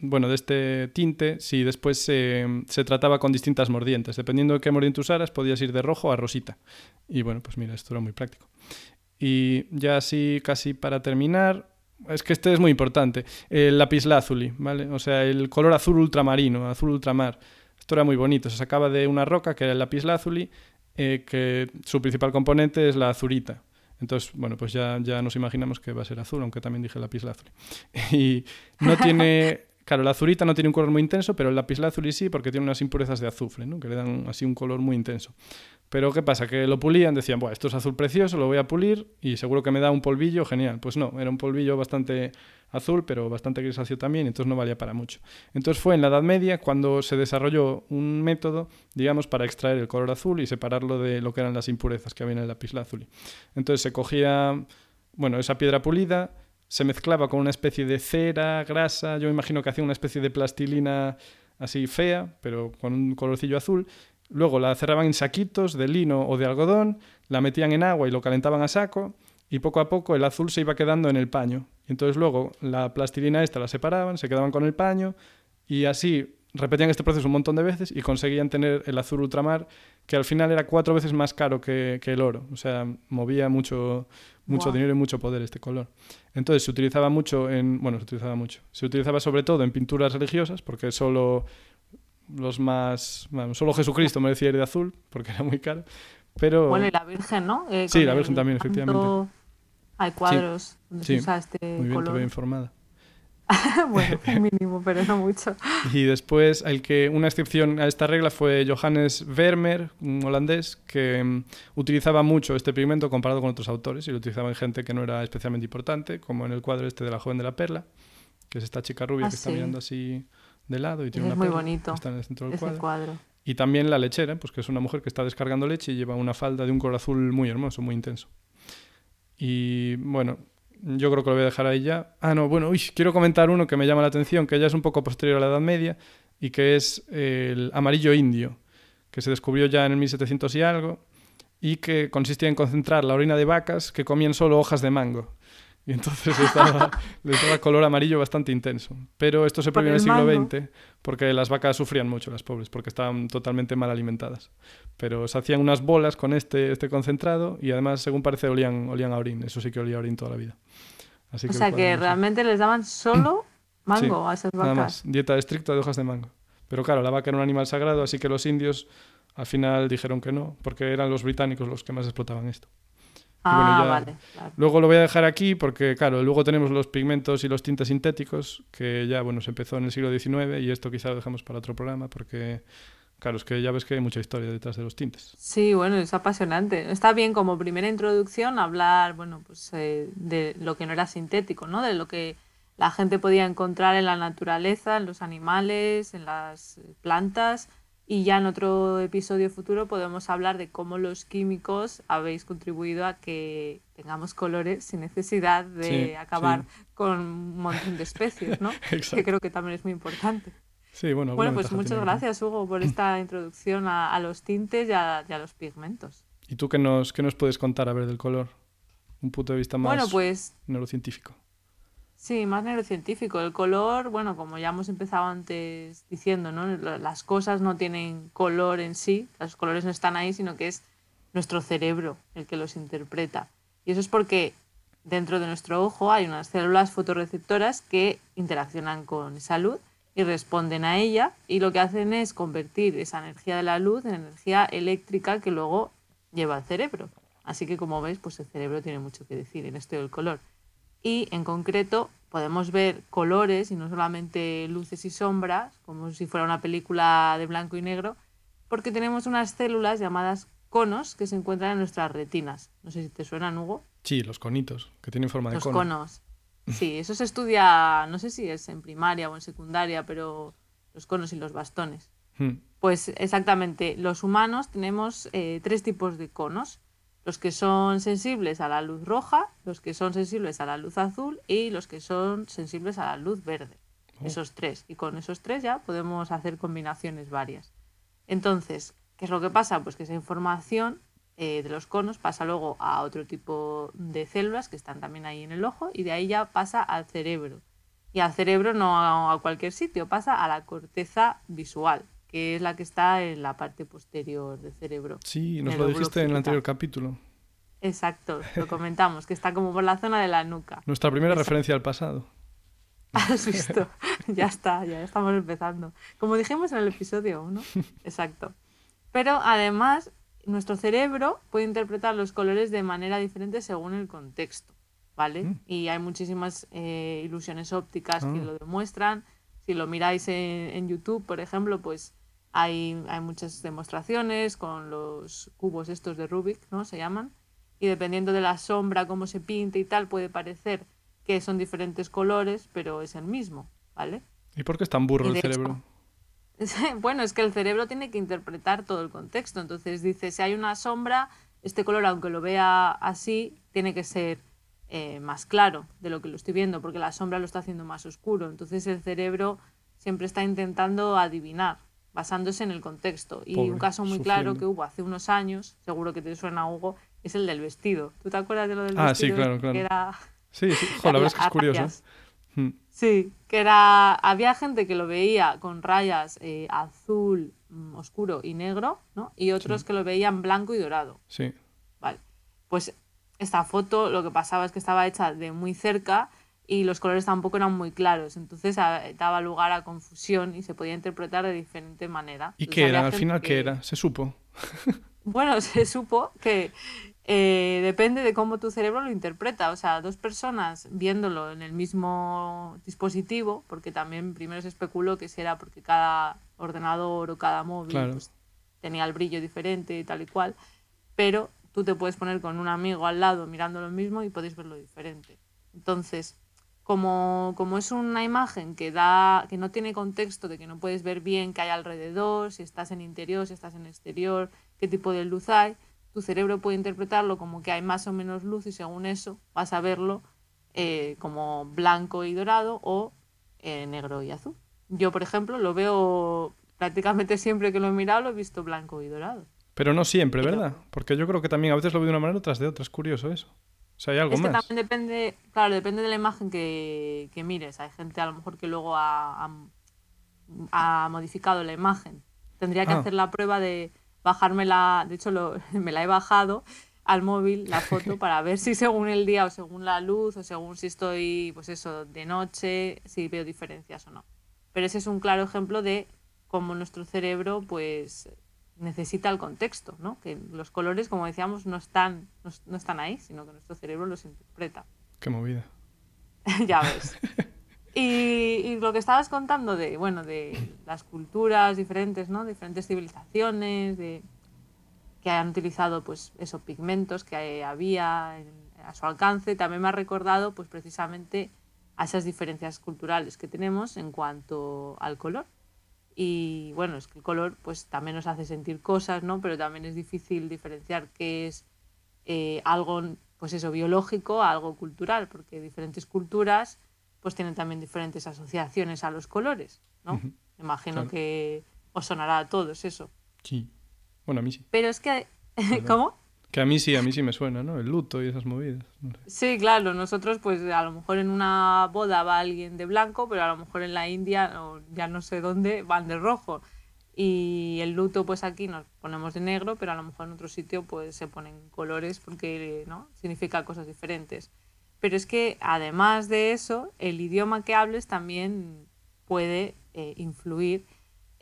bueno, de este tinte si después se, se, trataba con distintas mordientes. Dependiendo de qué mordiente usaras, podías ir de rojo a rosita. Y bueno, pues mira, esto era muy práctico. Y ya así, casi para terminar, es que este es muy importante, el lapislázuli, ¿vale? O sea, el color azul ultramarino, azul ultramar. Esto era muy bonito, se sacaba de una roca que era el lapislázuli, eh, que su principal componente es la azurita. Entonces, bueno, pues ya, ya nos imaginamos que va a ser azul, aunque también dije lapislázuli. Y no tiene Claro, la azurita no tiene un color muy intenso, pero el lapislázuli sí, porque tiene unas impurezas de azufre, ¿no? que le dan así un color muy intenso. Pero ¿qué pasa? Que lo pulían, decían, bueno, esto es azul precioso, lo voy a pulir y seguro que me da un polvillo genial. Pues no, era un polvillo bastante azul, pero bastante grisáceo también, entonces no valía para mucho. Entonces fue en la Edad Media cuando se desarrolló un método, digamos, para extraer el color azul y separarlo de lo que eran las impurezas que había en el lapislázuli. Entonces se cogía, bueno, esa piedra pulida, se mezclaba con una especie de cera, grasa, yo imagino que hacía una especie de plastilina así fea, pero con un colorcillo azul. Luego la cerraban en saquitos de lino o de algodón, la metían en agua y lo calentaban a saco, y poco a poco el azul se iba quedando en el paño. Y entonces luego la plastilina esta la separaban, se quedaban con el paño, y así repetían este proceso un montón de veces y conseguían tener el azul ultramar, que al final era cuatro veces más caro que, que el oro. O sea, movía mucho, mucho dinero y mucho poder este color. Entonces se utilizaba mucho en, bueno, se utilizaba mucho, se utilizaba sobre todo en pinturas religiosas, porque solo los más, bueno, solo Jesucristo merecía ir de azul, porque era muy caro, pero... Bueno, y la Virgen, ¿no? Eh, sí, la Virgen también, efectivamente. Hay cuadros donde se usa este muy bien, color. informada. bueno, mínimo, pero no mucho. Y después, el que una excepción a esta regla fue Johannes Vermeer, un holandés, que mm, utilizaba mucho este pigmento comparado con otros autores, y lo utilizaba en gente que no era especialmente importante, como en el cuadro este de la joven de la perla, que es esta chica rubia ah, que está mirando así de lado y tiene una muy perla bonito. está en el centro del cuadro. cuadro. Y también la lechera, pues que es una mujer que está descargando leche y lleva una falda de un color azul muy hermoso, muy intenso. Y bueno, yo creo que lo voy a dejar ahí ya. Ah, no, bueno, uy, quiero comentar uno que me llama la atención, que ya es un poco posterior a la Edad Media, y que es el amarillo indio, que se descubrió ya en el 1700 y algo, y que consistía en concentrar la orina de vacas que comían solo hojas de mango. Y entonces les daba, color amarillo bastante intenso. Pero esto se prohibió en el siglo XX porque las vacas sufrían mucho, las pobres, porque estaban totalmente mal alimentadas. Pero se hacían unas bolas con este, este concentrado y además, según parece, olían, olían a orín. Eso sí que olía a orín toda la vida. o sea que realmente les daban solo mango a esas vacas. Nada más. Dieta estricta de hojas de mango. Pero claro, la vaca era un animal sagrado, así que los indios al final dijeron que no, porque eran los británicos los que más explotaban esto. Ah, vale. Luego lo voy a dejar aquí porque, claro, luego tenemos los pigmentos y los tintes sintéticos, que ya, bueno, se empezó en el siglo XIX y esto quizá lo dejamos para otro programa porque, claro, es que ya ves que hay mucha historia detrás de los tintes. Sí, bueno, es apasionante. Está bien como primera introducción hablar, bueno, pues eh, de lo que no era sintético, ¿no? De lo que la gente podía encontrar en la naturaleza, en los animales, en las plantas y ya en otro episodio futuro podemos hablar de cómo los químicos habéis contribuido a que tengamos colores sin necesidad de acabar con un montón de especies, ¿no? que creo que también es muy importante. Sí, bueno, bueno pues muchas gracias, Hugo, por esta introducción a, los tintes y a, los pigmentos. ¿Y tú qué nos, qué nos puedes contar a ver del color? Un punto de vista más bueno, pues, neurocientífico. Sí, más neurocientífico. El color, bueno, como ya hemos empezado antes diciendo, ¿no? Las cosas no tienen color en sí, los colores no están ahí, sino que es nuestro cerebro el que los interpreta. Y eso es porque dentro de nuestro ojo hay unas células fotorreceptoras que interaccionan con esa luz y responden a ella y lo que hacen es convertir esa energía de la luz en energía eléctrica que luego lleva al cerebro. Así que como veis, pues el cerebro tiene mucho que decir en esto del color y en concreto podemos ver colores y no solamente luces y sombras, como si fuera una película de blanco y negro, porque tenemos unas células llamadas conos que se encuentran en nuestras retinas. No sé si te suenan, Hugo. Sí, los conitos, que tienen forma de los cono. Los conos. Sí, eso se estudia, no sé si es en primaria o en secundaria, pero los conos y los bastones. Hmm. Pues exactamente, los humanos tenemos eh, tres tipos de conos los que son sensibles a la luz roja, los que son sensibles a la luz azul y los que son sensibles a la luz verde. Oh. Esos tres. Y con esos tres ya podemos hacer combinaciones varias. Entonces, ¿qué es lo que pasa? Pues que esa información eh, de los conos pasa luego a otro tipo de células que están también ahí en el ojo y de ahí ya pasa al cerebro. Y al cerebro no a cualquier sitio, pasa a la corteza visual, que es la que está en la parte posterior del cerebro. Sí, nos lo dijiste en el anterior capítulo. Exacto, lo comentamos, que está como por la zona de la nuca. Nuestra primera referencia al pasado. Has visto, ya está, ya estamos empezando. Como dijimos en el episodio 1, exacto. Pero además, nuestro cerebro puede interpretar los colores de manera diferente según el contexto, ¿vale? Mm. Y hay muchísimas eh, ilusiones ópticas que ah. lo demuestran. Si lo miráis en, YouTube, por ejemplo, pues hay, hay, muchas demostraciones con los cubos estos de Rubik, ¿no? Se llaman. Y dependiendo de la sombra, cómo se pinte y tal, puede parecer que son diferentes colores, pero es el mismo, ¿vale? ¿Y por qué es tan burro el cerebro? bueno, es que el cerebro tiene que interpretar todo el contexto. Entonces dice, si hay una sombra, este color, aunque lo vea así, tiene que ser eh, más claro de lo que lo estoy viendo, porque la sombra lo está haciendo más oscuro. Entonces el cerebro siempre está intentando adivinar, basándose en el contexto. Y un caso muy claro que hubo hace unos años, seguro que te suena Hugo, es el del vestido. ¿Tú te acuerdas de lo del vestido? Ah, sí, claro, claro. Que era... Sí, sí. la verdad es que es curioso. Hmm. Sí, que era. Había gente que lo veía con rayas eh, azul, mm, oscuro y negro, ¿no? Y otros que lo veían blanco y dorado. Sí. Vale. Pues esta foto lo que pasaba es que estaba hecha de muy cerca y los colores tampoco eran muy claros, entonces daba lugar a confusión y se podía interpretar de diferente manera. ¿Y qué era? Al final, ¿qué era? ¿Se supo? bueno, se supo que eh, depende de cómo tu cerebro lo interpreta. O sea, dos personas viéndolo en el mismo dispositivo, porque también primero se especuló que si era porque cada ordenador o cada móvil pues, tenía el brillo diferente y tal y cual, pero tú te puedes poner con un amigo al lado mirando lo mismo y podéis verlo diferente. Entonces, como, como es una imagen que, da, que no tiene contexto, de que no puedes ver bien qué hay alrededor, si estás en interior, si estás en exterior, qué tipo de luz hay, tu cerebro puede interpretarlo como que hay más o menos luz y según eso vas a verlo eh, como blanco y dorado o eh, negro y azul. Yo, por ejemplo, lo veo prácticamente siempre que lo he mirado, lo he visto blanco y dorado. Pero no siempre, ¿verdad? Porque yo creo que también a veces lo veo de una manera tras de otra. Es curioso eso. O sea, hay algo es que también depende, claro, depende de la imagen que, mires. Hay gente a lo mejor que luego ha, ha, modificado la imagen. Tendría que ah. hacer la prueba de bajarme la, de hecho lo, me la he bajado al móvil la foto para ver si según el día o según la luz o según si estoy, pues eso, de noche, si veo diferencias o no. Pero ese es un claro ejemplo de cómo nuestro cerebro pues necesita el contexto, ¿no? Que los colores, como decíamos, no están, no, están ahí, sino que nuestro cerebro los interpreta. Qué movida. ya ves. Y, lo que estabas contando de, bueno, de las culturas diferentes, ¿no? Diferentes civilizaciones, de que han utilizado, pues, esos pigmentos que había a su alcance, también me ha recordado, pues, precisamente a esas diferencias culturales que tenemos en cuanto al color. Y bueno, es que el color pues también nos hace sentir cosas, ¿no? Pero también es difícil diferenciar qué es eh, algo, pues eso, biológico, algo cultural, porque diferentes culturas pues tienen también diferentes asociaciones a los colores, ¿no? imagino que os sonará a todos eso. Sí. Bueno, a mí sí. Pero es que... ¿Cómo? Que a mí sí, a mí sí me suena, ¿no? El luto y esas movidas. Sí, claro, nosotros pues a lo mejor en una boda va alguien de blanco, pero a lo mejor en la India o ya no sé dónde van de rojo. Y el luto pues aquí nos ponemos de negro, pero a lo mejor en otro sitio pues se ponen colores porque ¿no? significa cosas diferentes. Pero es que además de eso, el idioma que hables también puede eh, influir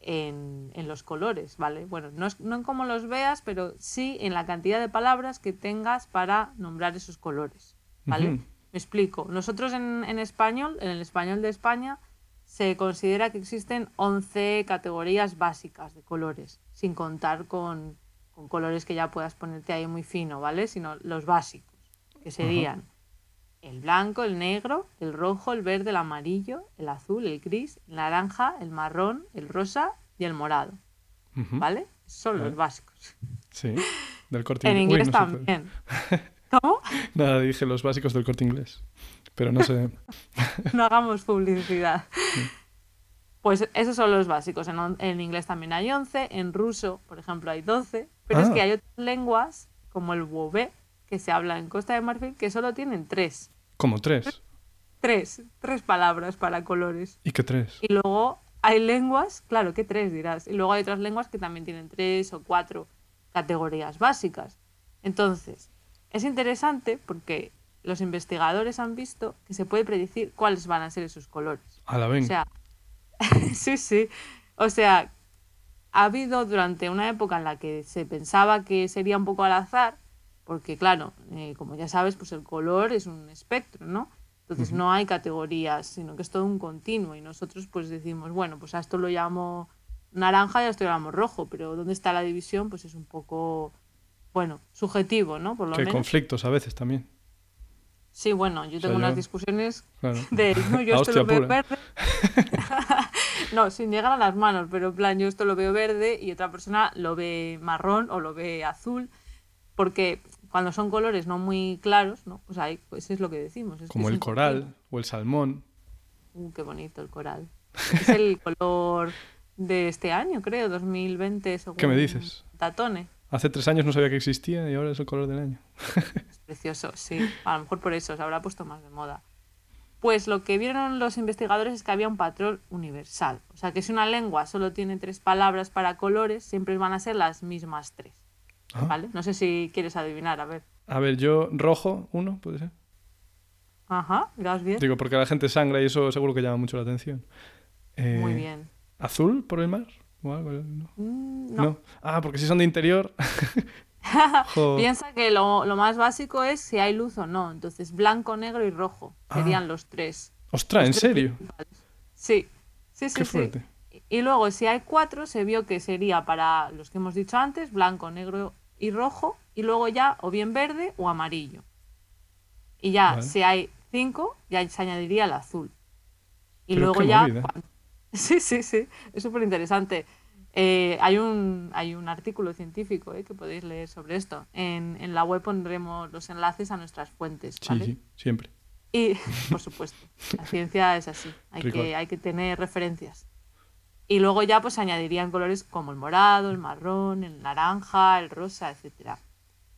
en, los colores, ¿vale? Bueno, no, no en cómo los veas, pero sí en la cantidad de palabras que tengas para nombrar esos colores, ¿vale? Me explico. Nosotros en, español, en el español de España, se considera que existen 11 categorías básicas de colores, sin contar con, colores que ya puedas ponerte ahí muy fino, ¿vale? Sino los básicos, que serían el blanco, el negro, el rojo, el verde, el amarillo, el azul, el gris, el naranja, el marrón, el rosa y el morado. ¿Vale? Son los básicos. Sí, del corte inglés. En inglés también. ¿Cómo? Nada, dije los básicos del corte inglés. Pero no sé. no hagamos publicidad. Pues esos son los básicos. En, inglés también hay 11, en ruso, por ejemplo, hay 12. Pero es ah. que hay otras lenguas, como el wobé, que se habla en Costa de Marfil, que solo tienen tres. ¿Cómo tres? Tres, tres palabras para colores. ¿Y qué tres? Y luego hay lenguas, claro, ¿qué tres dirás? Y luego hay otras lenguas que también tienen tres o cuatro categorías básicas. Entonces, es interesante porque los investigadores han visto que se puede predecir cuáles van a ser esos colores. A la vez. O sea, sí, sí. O sea, ha habido durante una época en la que se pensaba que sería un poco al azar, porque claro, eh, como ya sabes, pues el color es un espectro, ¿no? Entonces no hay categorías, sino que es todo un continuo y nosotros pues decimos, bueno, pues a esto lo llamo naranja y a esto lo llamo rojo, pero ¿dónde está la división? Pues es un poco, bueno, subjetivo, ¿no? Por lo que hay conflictos a veces también. Sí, bueno, yo tengo unas discusiones de, no, yo esto lo veo verde. no, sin llegar a las manos, pero en plan, yo esto lo veo verde y otra persona lo ve marrón o lo ve azul porque cuando son colores no muy claros, ¿no? Pues ahí pues es lo que decimos. Como el coral o el salmón. Uh, qué bonito el coral. es el color de este año, creo, 2020, según ¿Qué me dices? Tatone. Hace tres años no sabía que existía y ahora es el color del año. es precioso, sí. A lo mejor por eso se habrá puesto más de moda. Pues lo que vieron los investigadores es que había un patrón universal. O sea, que si una lengua solo tiene tres palabras para colores, siempre van a ser las mismas tres. Ah. ¿Vale? No sé si quieres adivinar, a ver. A ver, yo rojo, uno, puede ser. Ajá, vas bien. Digo, porque la gente sangra y eso seguro que llama mucho la atención. Eh, Muy bien. ¿Azul por el mar? Mm, no. Ah, porque si son de interior. Piensa que lo, más básico es si hay luz o no. Entonces, blanco, negro y rojo serían ah. los tres. Ostras, ¿en serio? Sí, sí, sí. Qué fuerte. Y luego, si hay cuatro, se vio que sería para los que hemos dicho antes, blanco, negro y rojo, y luego ya o bien verde o amarillo. Y ya, si hay cinco, ya se añadiría el azul. Y luego ya... Sí, sí, sí, es súper interesante. Eh, hay, un, hay un artículo científico eh, que podéis leer sobre esto. En, en, la web pondremos los enlaces a nuestras fuentes. ¿vale? Sí, sí, siempre. Y, por supuesto, la ciencia es así. Hay, que, hay que tener referencias. Y luego ya pues añadirían colores como el morado, el marrón, el naranja, el rosa, etcétera.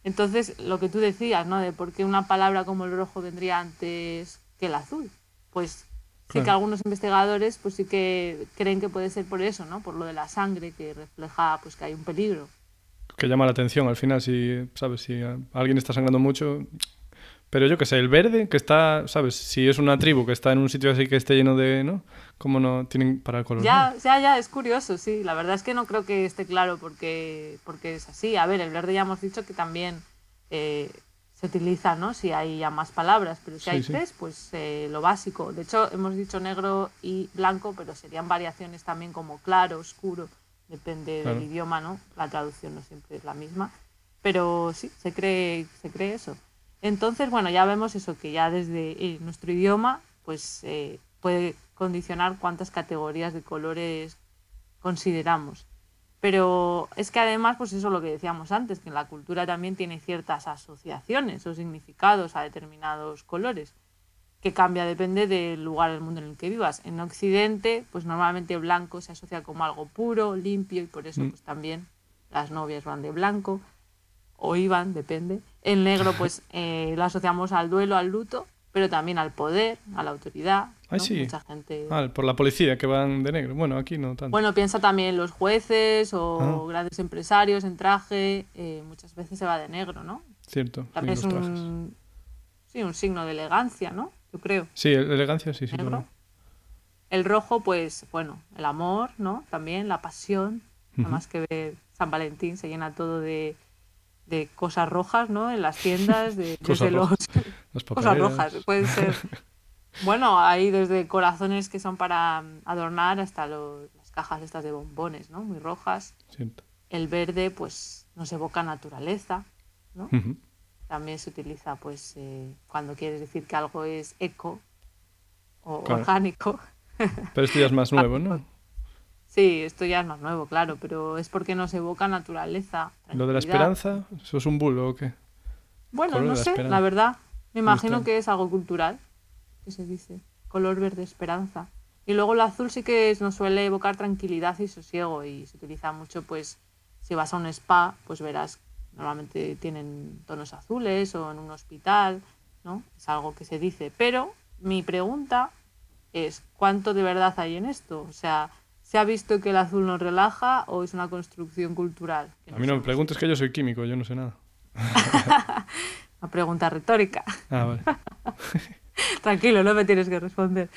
Entonces, lo que tú decías, ¿no? De por qué una palabra como el rojo vendría antes que el azul. Pues sí que algunos investigadores pues sí que creen que puede ser por eso, ¿no? Por lo de la sangre que refleja pues que hay un peligro. Que llama la atención al final si, ¿sabes? Si alguien está sangrando mucho, Pero yo qué sé, el verde que está, ¿sabes? Si es una tribu que está en un sitio así que esté lleno de, ¿no? ¿Cómo no tienen para el color? Ya, ya, ya, es curioso, sí. La verdad es que no creo que esté claro porque, porque es así. A ver, el verde ya hemos dicho que también eh, se utiliza, ¿no? Si hay ya más palabras, pero si hay tres, pues eh, lo básico. De hecho, hemos dicho negro y blanco, pero serían variaciones también como claro, oscuro, depende del idioma, ¿no? La traducción no siempre es la misma. Pero sí, se cree, se cree eso. Entonces, bueno, ya vemos eso, que ya desde eh, nuestro idioma, pues puede condicionar cuántas categorías de colores consideramos. Pero es que además, pues eso es lo que decíamos antes, que en la cultura también tiene ciertas asociaciones o significados a determinados colores, que cambia, depende del lugar del mundo en el que vivas. En Occidente, pues normalmente blanco se asocia como algo puro, limpio, y por eso mm. pues también las novias van de blanco, o iban, depende. El negro, pues eh, lo asociamos al duelo, al luto, pero también al poder, a la autoridad. Ah, sí. Mucha gente... Ah, por la policía que van de negro. Bueno, aquí no tanto. Bueno, piensa también los jueces o ah. grandes empresarios en traje. Eh, muchas veces se va de negro, ¿no? Cierto. También es un, sí, un signo de elegancia, ¿no? Yo creo. Sí, elegancia, sí, sí. El rojo, pues, bueno, el amor, ¿no? También la pasión. Nada más que ver San Valentín se llena todo de de cosas rojas, ¿no? En las tiendas, de, desde los... cosas rojas, pueden ser... Bueno, hay desde corazones que son para adornar hasta las cajas estas de bombones, ¿no? Muy rojas. El verde, pues, nos evoca naturaleza, ¿no? También se utiliza, pues, eh, cuando quieres decir que algo es eco o orgánico. Pero esto ya es más nuevo, ¿no? Sí, esto ya es más nuevo, claro, pero es porque nos evoca naturaleza. ¿Lo de la esperanza? ¿Eso es un bulo o qué? Bueno, no sé, la, verdad. Me imagino que es algo cultural, que se dice. Color verde esperanza. Y luego el azul sí que nos suele evocar tranquilidad y sosiego y se utiliza mucho, pues, si vas a un spa, pues verás, normalmente tienen tonos azules o en un hospital, ¿no? Es algo que se dice. Pero mi pregunta es, ¿cuánto de verdad hay en esto? O sea, ¿Se ha visto que el azul nos relaja o es una construcción cultural? A mí no me preguntes que yo soy químico, yo no sé nada. una pregunta retórica. Ah, vale. Tranquilo, no me tienes que responder.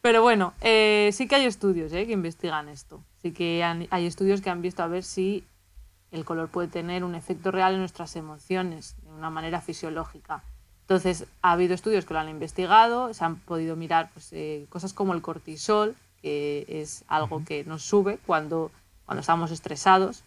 Pero bueno, eh, sí que hay estudios eh, que investigan esto. Sí que hay estudios que han visto a ver si el color puede tener un efecto real en nuestras emociones, de una manera fisiológica. Entonces, ha habido estudios que lo han investigado, se han podido mirar pues, eh, cosas como el cortisol, que es algo que nos sube cuando, cuando estamos estresados.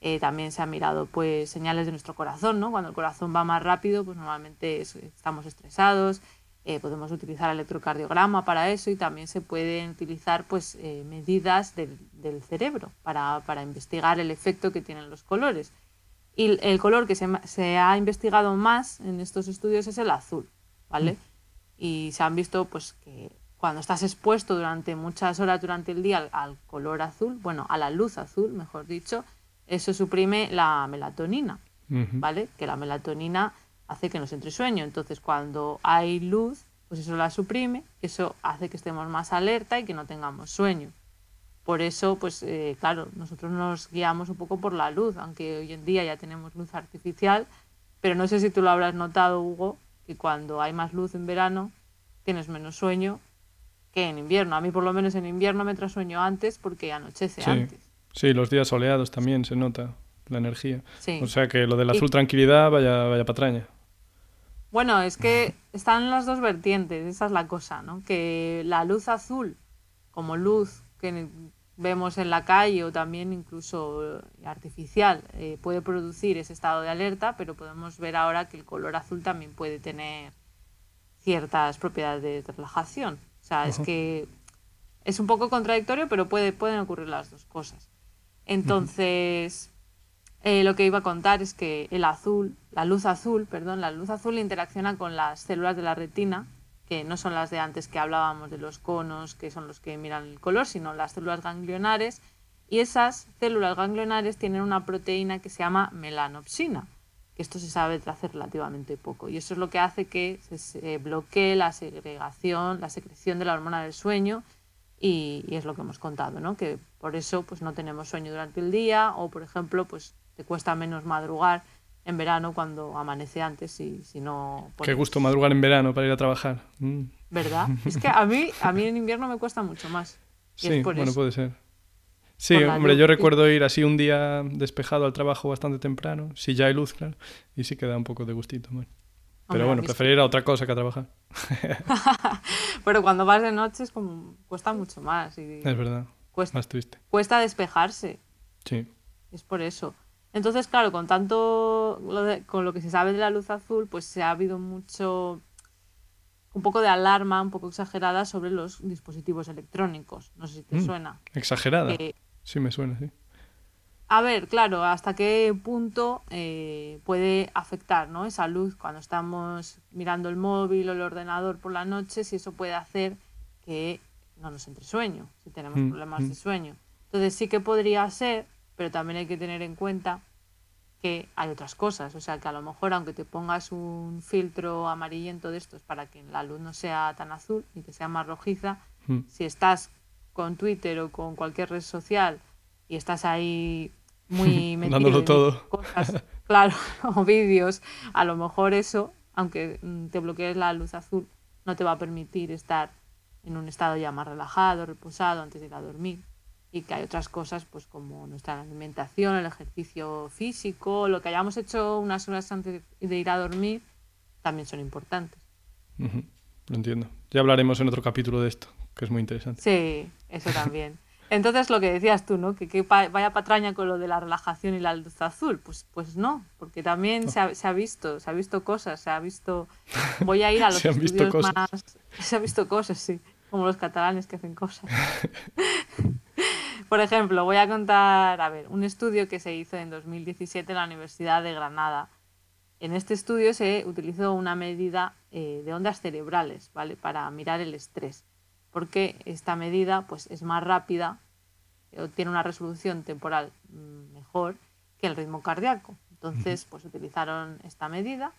Eh, también se han mirado pues señales de nuestro corazón, ¿no? Cuando el corazón va más rápido, pues normalmente estamos estresados. Eh, podemos utilizar el electrocardiograma para eso y también se pueden utilizar pues eh, medidas del, del cerebro para, para, investigar el efecto que tienen los colores. Y el color que se, se, ha investigado más en estos estudios es el azul, ¿vale? Mm. Y se han visto pues que cuando estás expuesto durante muchas horas durante el día al, color azul, bueno, a la luz azul, mejor dicho, eso suprime la melatonina, ¿vale? Que la melatonina hace que nos entre sueño. Entonces, cuando hay luz, pues eso la suprime, eso hace que estemos más alerta y que no tengamos sueño. Por eso, pues eh, claro, nosotros nos guiamos un poco por la luz, aunque hoy en día ya tenemos luz artificial, pero no sé si tú lo habrás notado, Hugo, que cuando hay más luz en verano tienes menos sueño que en invierno. A mí por lo menos en invierno me trasueño antes porque anochece antes. Sí, los días soleados también se nota la energía. O sea que lo del azul tranquilidad vaya, vaya patraña. Bueno, es que están las dos vertientes, esa es la cosa, ¿no? Que la luz azul, como luz que vemos en la calle o también incluso artificial, eh, puede producir ese estado de alerta, pero podemos ver ahora que el color azul también puede tener ciertas propiedades de relajación. O sea, es que es un poco contradictorio, pero puede, pueden ocurrir las dos cosas. Entonces, eh, lo que iba a contar es que el azul, la luz azul, perdón, la luz azul interacciona con las células de la retina, que no son las de antes que hablábamos de los conos, que son los que miran el color, sino las células ganglionares. Y esas células ganglionares tienen una proteína que se llama melanopsina esto se sabe desde hace relativamente poco. Y eso es lo que hace que se bloquee la segregación, la secreción de la hormona del sueño y, es lo que hemos contado, ¿no? que por eso pues, no tenemos sueño durante el día o, por ejemplo, pues te cuesta menos madrugar en verano cuando amanece antes y si no... Qué gusto madrugar en verano para ir a trabajar. Mm. ¿Verdad? Es que a mí, a mí en invierno me cuesta mucho más. sí, bueno, puede ser. Sí, hombre, yo recuerdo ir así un día despejado al trabajo bastante temprano, si ya hay luz, claro, y sí queda un poco de gustito. Pero bueno, preferir ir a otra cosa que a trabajar. Pero cuando vas de noche es como, cuesta mucho más. Y es verdad, cuesta, más triste. Cuesta despejarse. Sí. Es por eso. Entonces, claro, con tanto, con lo que se sabe de la luz azul, pues se ha habido mucho, un poco de alarma, un poco exagerada sobre los dispositivos electrónicos. No sé si te mm, suena. Exagerada. Eh, sí, me suena, sí. A ver, claro, hasta qué punto eh, puede afectar ¿no? esa luz cuando estamos mirando el móvil o el ordenador por la noche, si eso puede hacer que no nos entre sueño, si tenemos mm, problemas de mm. sueño. Entonces sí que podría ser pero también hay que tener en cuenta que hay otras cosas, o sea que a lo mejor aunque te pongas un filtro amarillento de estos para que la luz no sea tan azul y que sea más rojiza, hmm. si estás con Twitter o con cualquier red social y estás ahí muy metido dándolo todo cosas, claro, o vídeos, a lo mejor eso, aunque te bloquees la luz azul, no te va a permitir estar en un estado ya más relajado, reposado antes de ir a dormir y que hay otras cosas pues como nuestra alimentación, el ejercicio físico, lo que hayamos hecho unas horas antes de ir a dormir, también son importantes. Lo entiendo. Ya hablaremos en otro capítulo de esto, que es muy interesante. Sí, eso también. Entonces lo que decías tú, ¿no? Que, vaya patraña con lo de la relajación y la luz azul. Pues, pues no, porque también se, ha, se, ha, visto, se ha visto cosas, se ha visto. Voy a ir a los se han visto cosas. más. Se ha visto cosas, sí. Como los catalanes que hacen cosas. Por ejemplo, voy a contar, a ver, un estudio que se hizo en 2017 en la Universidad de Granada. En este estudio se utilizó una medida eh, de ondas cerebrales, ¿vale? Para mirar el estrés. Porque esta medida, pues, es más rápida, o tiene una resolución temporal mm, mejor que el ritmo cardíaco. Entonces, pues utilizaron esta medida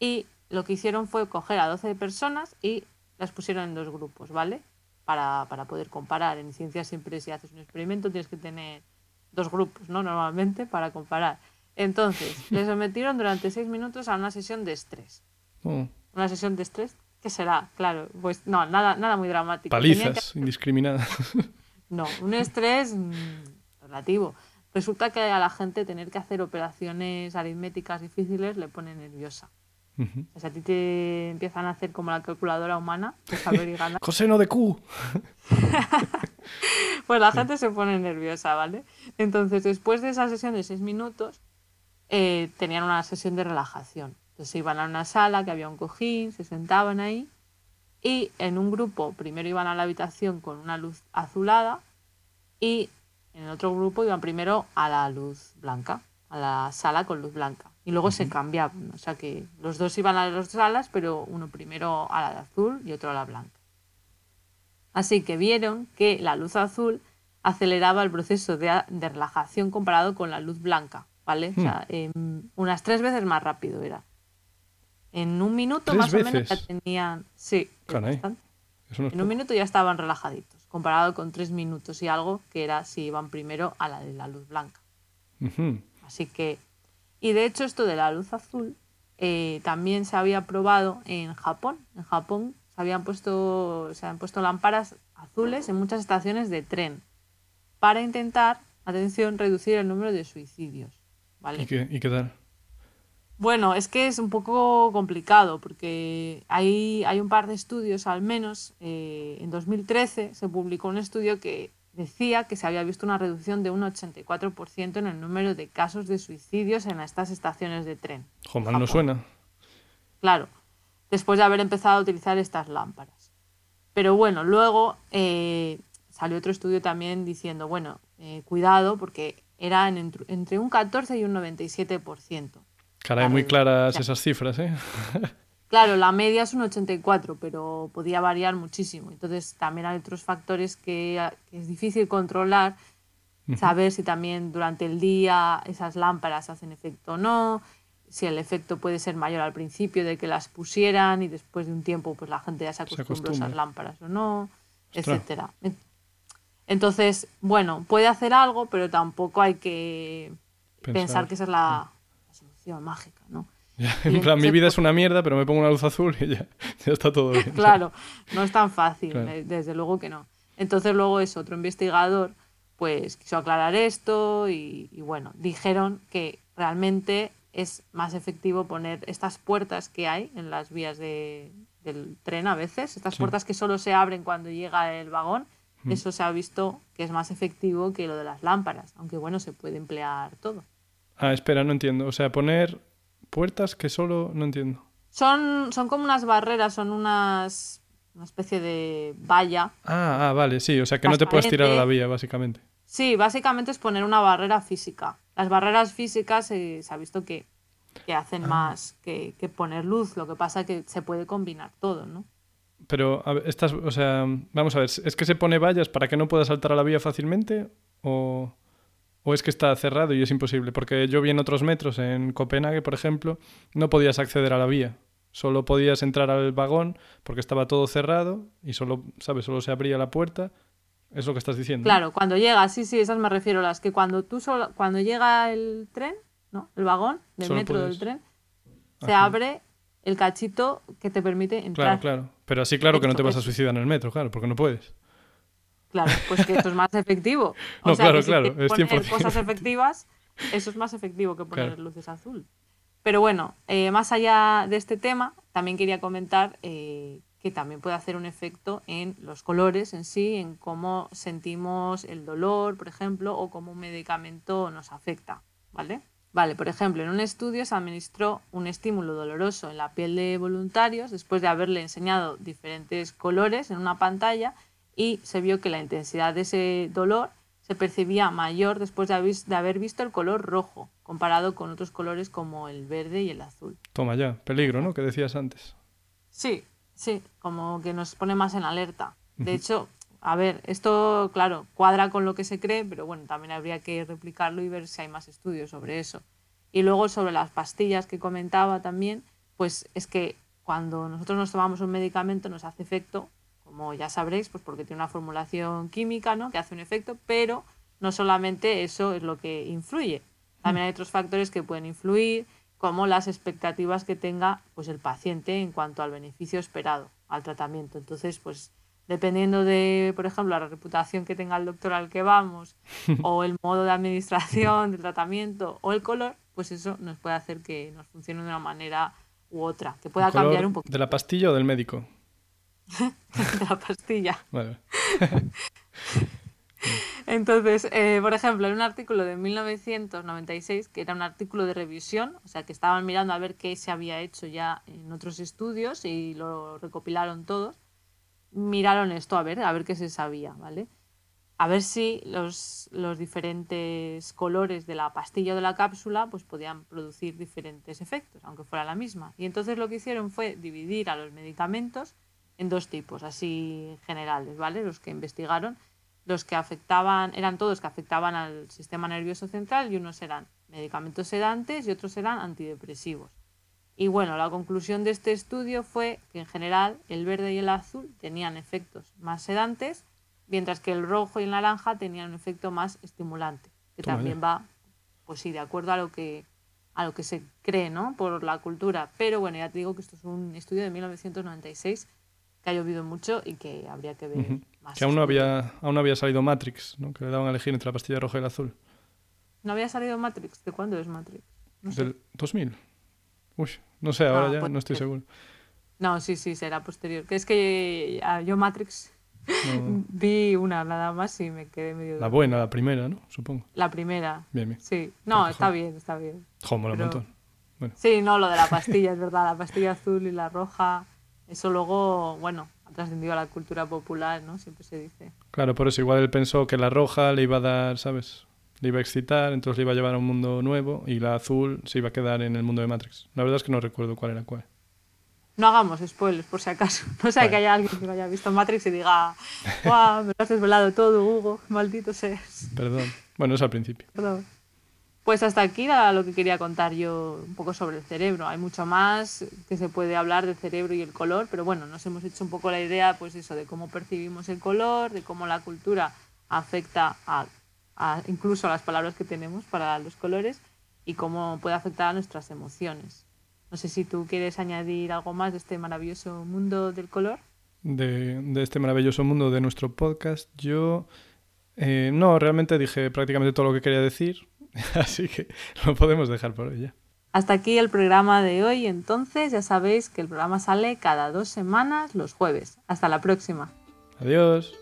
y lo que hicieron fue coger a 12 personas y las pusieron en dos grupos, ¿vale? para, para poder comparar. En ciencia siempre si haces un experimento tienes que tener dos grupos, ¿no? Normalmente para comparar. Entonces, les sometieron durante seis minutos a una sesión de estrés. Oh. Una sesión de estrés, ¿qué será? Claro, pues no, nada, nada muy dramático. Palizas indiscriminadas. No, un estrés mm, relativo. Resulta que a la gente tener que hacer operaciones aritméticas difíciles le pone nerviosa. O sea, a ti te empiezan a hacer como la calculadora humana, de saber y ganar. Coseno de Q. pues la gente se pone nerviosa, ¿vale? Entonces, después de esa sesión de seis minutos, eh, tenían una sesión de relajación. Entonces iban a una sala que había un cojín, se sentaban ahí y en un grupo primero iban a la habitación con una luz azulada y en el otro grupo iban primero a la luz blanca, a la sala con luz blanca y luego se cambiaban. O sea que los dos iban a las salas, pero uno primero a la de azul y otro a la blanca. Así que vieron que la luz azul aceleraba el proceso de, relajación comparado con la luz blanca, ¿vale? O sea, hmm. unas tres veces más rápido era. En un minuto más o menos ya tenían. Sí, en un minuto ya estaban relajaditos, comparado con tres minutos y algo, que era si iban primero a la de la luz blanca. Así que y de hecho esto de la luz azul eh, también se había probado en Japón. En Japón se habían puesto, se han puesto lámparas azules en muchas estaciones de tren para intentar, atención, reducir el número de suicidios. ¿vale? ¿Y, qué, tal? Bueno, es que es un poco complicado porque hay, hay un par de estudios, al menos eh, en 2013 se publicó un estudio que decía que se había visto una reducción de un 84% en el número de casos de suicidios en estas estaciones de tren. Joder, no suena. Claro, después de haber empezado a utilizar estas lámparas. Pero bueno, luego eh, salió otro estudio también diciendo, bueno, eh, cuidado porque eran entre un 14 y un 97%. Caray, muy claras esas cifras, ¿eh? Claro, la media es un 84, pero podía variar muchísimo. Entonces también hay otros factores que, es difícil controlar, saber si también durante el día esas lámparas hacen efecto o no, si el efecto puede ser mayor al principio de que las pusieran y después de un tiempo pues la gente ya se acostumbró a esas lámparas o no, etcétera. Entonces, bueno, puede hacer algo, pero tampoco hay que pensar, que esa es la, mágica, ¿no? en plan, mi vida es una mierda, pero me pongo una luz azul y ya, está todo bien. claro, no es tan fácil, eh, desde luego que no. Entonces luego es otro investigador, pues quiso aclarar esto y, bueno, dijeron que realmente es más efectivo poner estas puertas que hay en las vías del tren a veces, estas puertas que solo se abren cuando llega el vagón, mm. eso se ha visto que es más efectivo que lo de las lámparas, aunque bueno, se puede emplear todo. Ah, espera, no entiendo. O sea, poner puertas que solo no entiendo. Son, son como unas barreras, son unas una especie de valla. Ah, ah, vale, sí, o sea que no te puedes tirar a la vía, básicamente. Sí, básicamente es poner una barrera física. Las barreras físicas eh, se ha visto que, que hacen ah. más que, que, poner luz, lo que pasa es que se puede combinar todo, ¿no? Pero, estas, o sea, vamos a ver, ¿es que se pone vallas para que no pueda saltar a la vía fácilmente? ¿O...? ¿O es que está cerrado y es imposible? Porque yo vi en otros metros, en Copenhague, por ejemplo, no podías acceder a la vía. Solo podías entrar al vagón porque estaba todo cerrado y solo, ¿sabes? Solo se abría la puerta. Es lo que estás diciendo. Claro, cuando llega, sí, sí, esas me refiero, las que cuando tú solo, cuando llega el tren, ¿no? El vagón del metro del tren, se abre el cachito que te permite entrar. Claro, claro. Pero así claro que no te vas a suicidar en el metro, claro, porque no puedes. Claro, pues que esto es más efectivo. no, claro, claro. Es poner cosas efectivas, eso es más efectivo que poner luces azul. Pero bueno, eh, más allá de este tema, también quería comentar eh, que también puede hacer un efecto en los colores en sí, en cómo sentimos el dolor, por ejemplo, o cómo un medicamento nos afecta, ¿vale? Vale, por ejemplo, en un estudio se administró un estímulo doloroso en la piel de voluntarios después de haberle enseñado diferentes colores en una pantalla y se vio que la intensidad de ese dolor se percibía mayor después de haber visto el color rojo, comparado con otros colores como el verde y el azul. Toma ya, peligro, ¿no? Que decías antes. Sí, sí, como que nos pone más en alerta. De hecho, a ver, esto, claro, cuadra con lo que se cree, pero bueno, también habría que replicarlo y ver si hay más estudios sobre eso. Y luego sobre las pastillas que comentaba también, pues es que cuando nosotros nos tomamos un medicamento nos hace efecto como ya sabréis, pues porque tiene una formulación química ¿no? que hace un efecto, pero no solamente eso es lo que influye. También hay otros factores que pueden influir, como las expectativas que tenga pues, el paciente en cuanto al beneficio esperado al tratamiento. Entonces, pues dependiendo de, por ejemplo, la reputación que tenga el doctor al que vamos, o el modo de administración del tratamiento, o el color, pues eso nos puede hacer que nos funcione de una manera u otra, que pueda cambiar un poco. ¿De la pastilla o del médico? la pastilla. Entonces, eh, por ejemplo, en un artículo de 1996, que era un artículo de revisión, o sea, que estaban mirando a ver qué se había hecho ya en otros estudios y lo recopilaron todos, miraron esto a ver, a ver qué se sabía, ¿vale? A ver si los, los diferentes colores de la pastilla o de la cápsula pues podían producir diferentes efectos, aunque fuera la misma. Y entonces lo que hicieron fue dividir a los medicamentos en dos tipos, así generales, ¿vale? Los que investigaron, los que afectaban, eran todos que afectaban al sistema nervioso central y unos eran medicamentos sedantes y otros eran antidepresivos. Y bueno, la conclusión de este estudio fue que en general el verde y el azul tenían efectos más sedantes, mientras que el rojo y el naranja tenían un efecto más estimulante, que también va, pues sí, de acuerdo a lo que a lo que se cree, ¿no? Por la cultura. Pero bueno, ya te digo que esto es un estudio de 1996 que ha llovido mucho y que habría que ver más. Que aún no, había, aún no había salido Matrix, ¿no? que le daban a elegir entre la pastilla roja y el azul. ¿No había salido Matrix? ¿De cuándo es Matrix? Del 2000. Uy, no sé, ahora ah, ya no estoy seguro. No, sí, sí, será posterior. Que es que yo Matrix vi una nada más y me quedé medio... La buena, la primera, ¿no? Supongo. La primera. Bien, bien. Sí. No, está bien, está bien. Joder, un montón. Sí, no, lo de la pastilla, es verdad. La pastilla azul y la roja eso luego, bueno, ha trascendido a la cultura popular, ¿no? Siempre se dice. Claro, por eso igual él pensó que la roja le iba a dar, ¿sabes? Le iba a excitar, entonces le iba a llevar a un mundo nuevo y la azul se iba a quedar en el mundo de Matrix. La verdad es que no recuerdo cuál era cuál. No hagamos spoilers, por si acaso. No sea que haya alguien que no haya visto Matrix y diga, ¡guau! Me lo has desvelado todo, Hugo, maldito seas. Perdón. Bueno, es al principio. Perdón. Pues hasta aquí era lo que quería contar yo un poco sobre el cerebro. Hay mucho más que se puede hablar del cerebro y el color, pero bueno, nos hemos hecho un poco la idea, pues eso, de cómo percibimos el color, de cómo la cultura afecta a, incluso a las palabras que tenemos para los colores. y cómo puede afectar a nuestras emociones. No sé si tú quieres añadir algo más de este maravilloso mundo del color. De, este maravilloso mundo de nuestro podcast, yo eh, no, realmente dije prácticamente todo lo que quería decir, así que lo podemos dejar por hoy ya. Hasta aquí el programa de hoy, entonces ya sabéis que el programa sale cada dos semanas los jueves. Hasta la próxima. Adiós.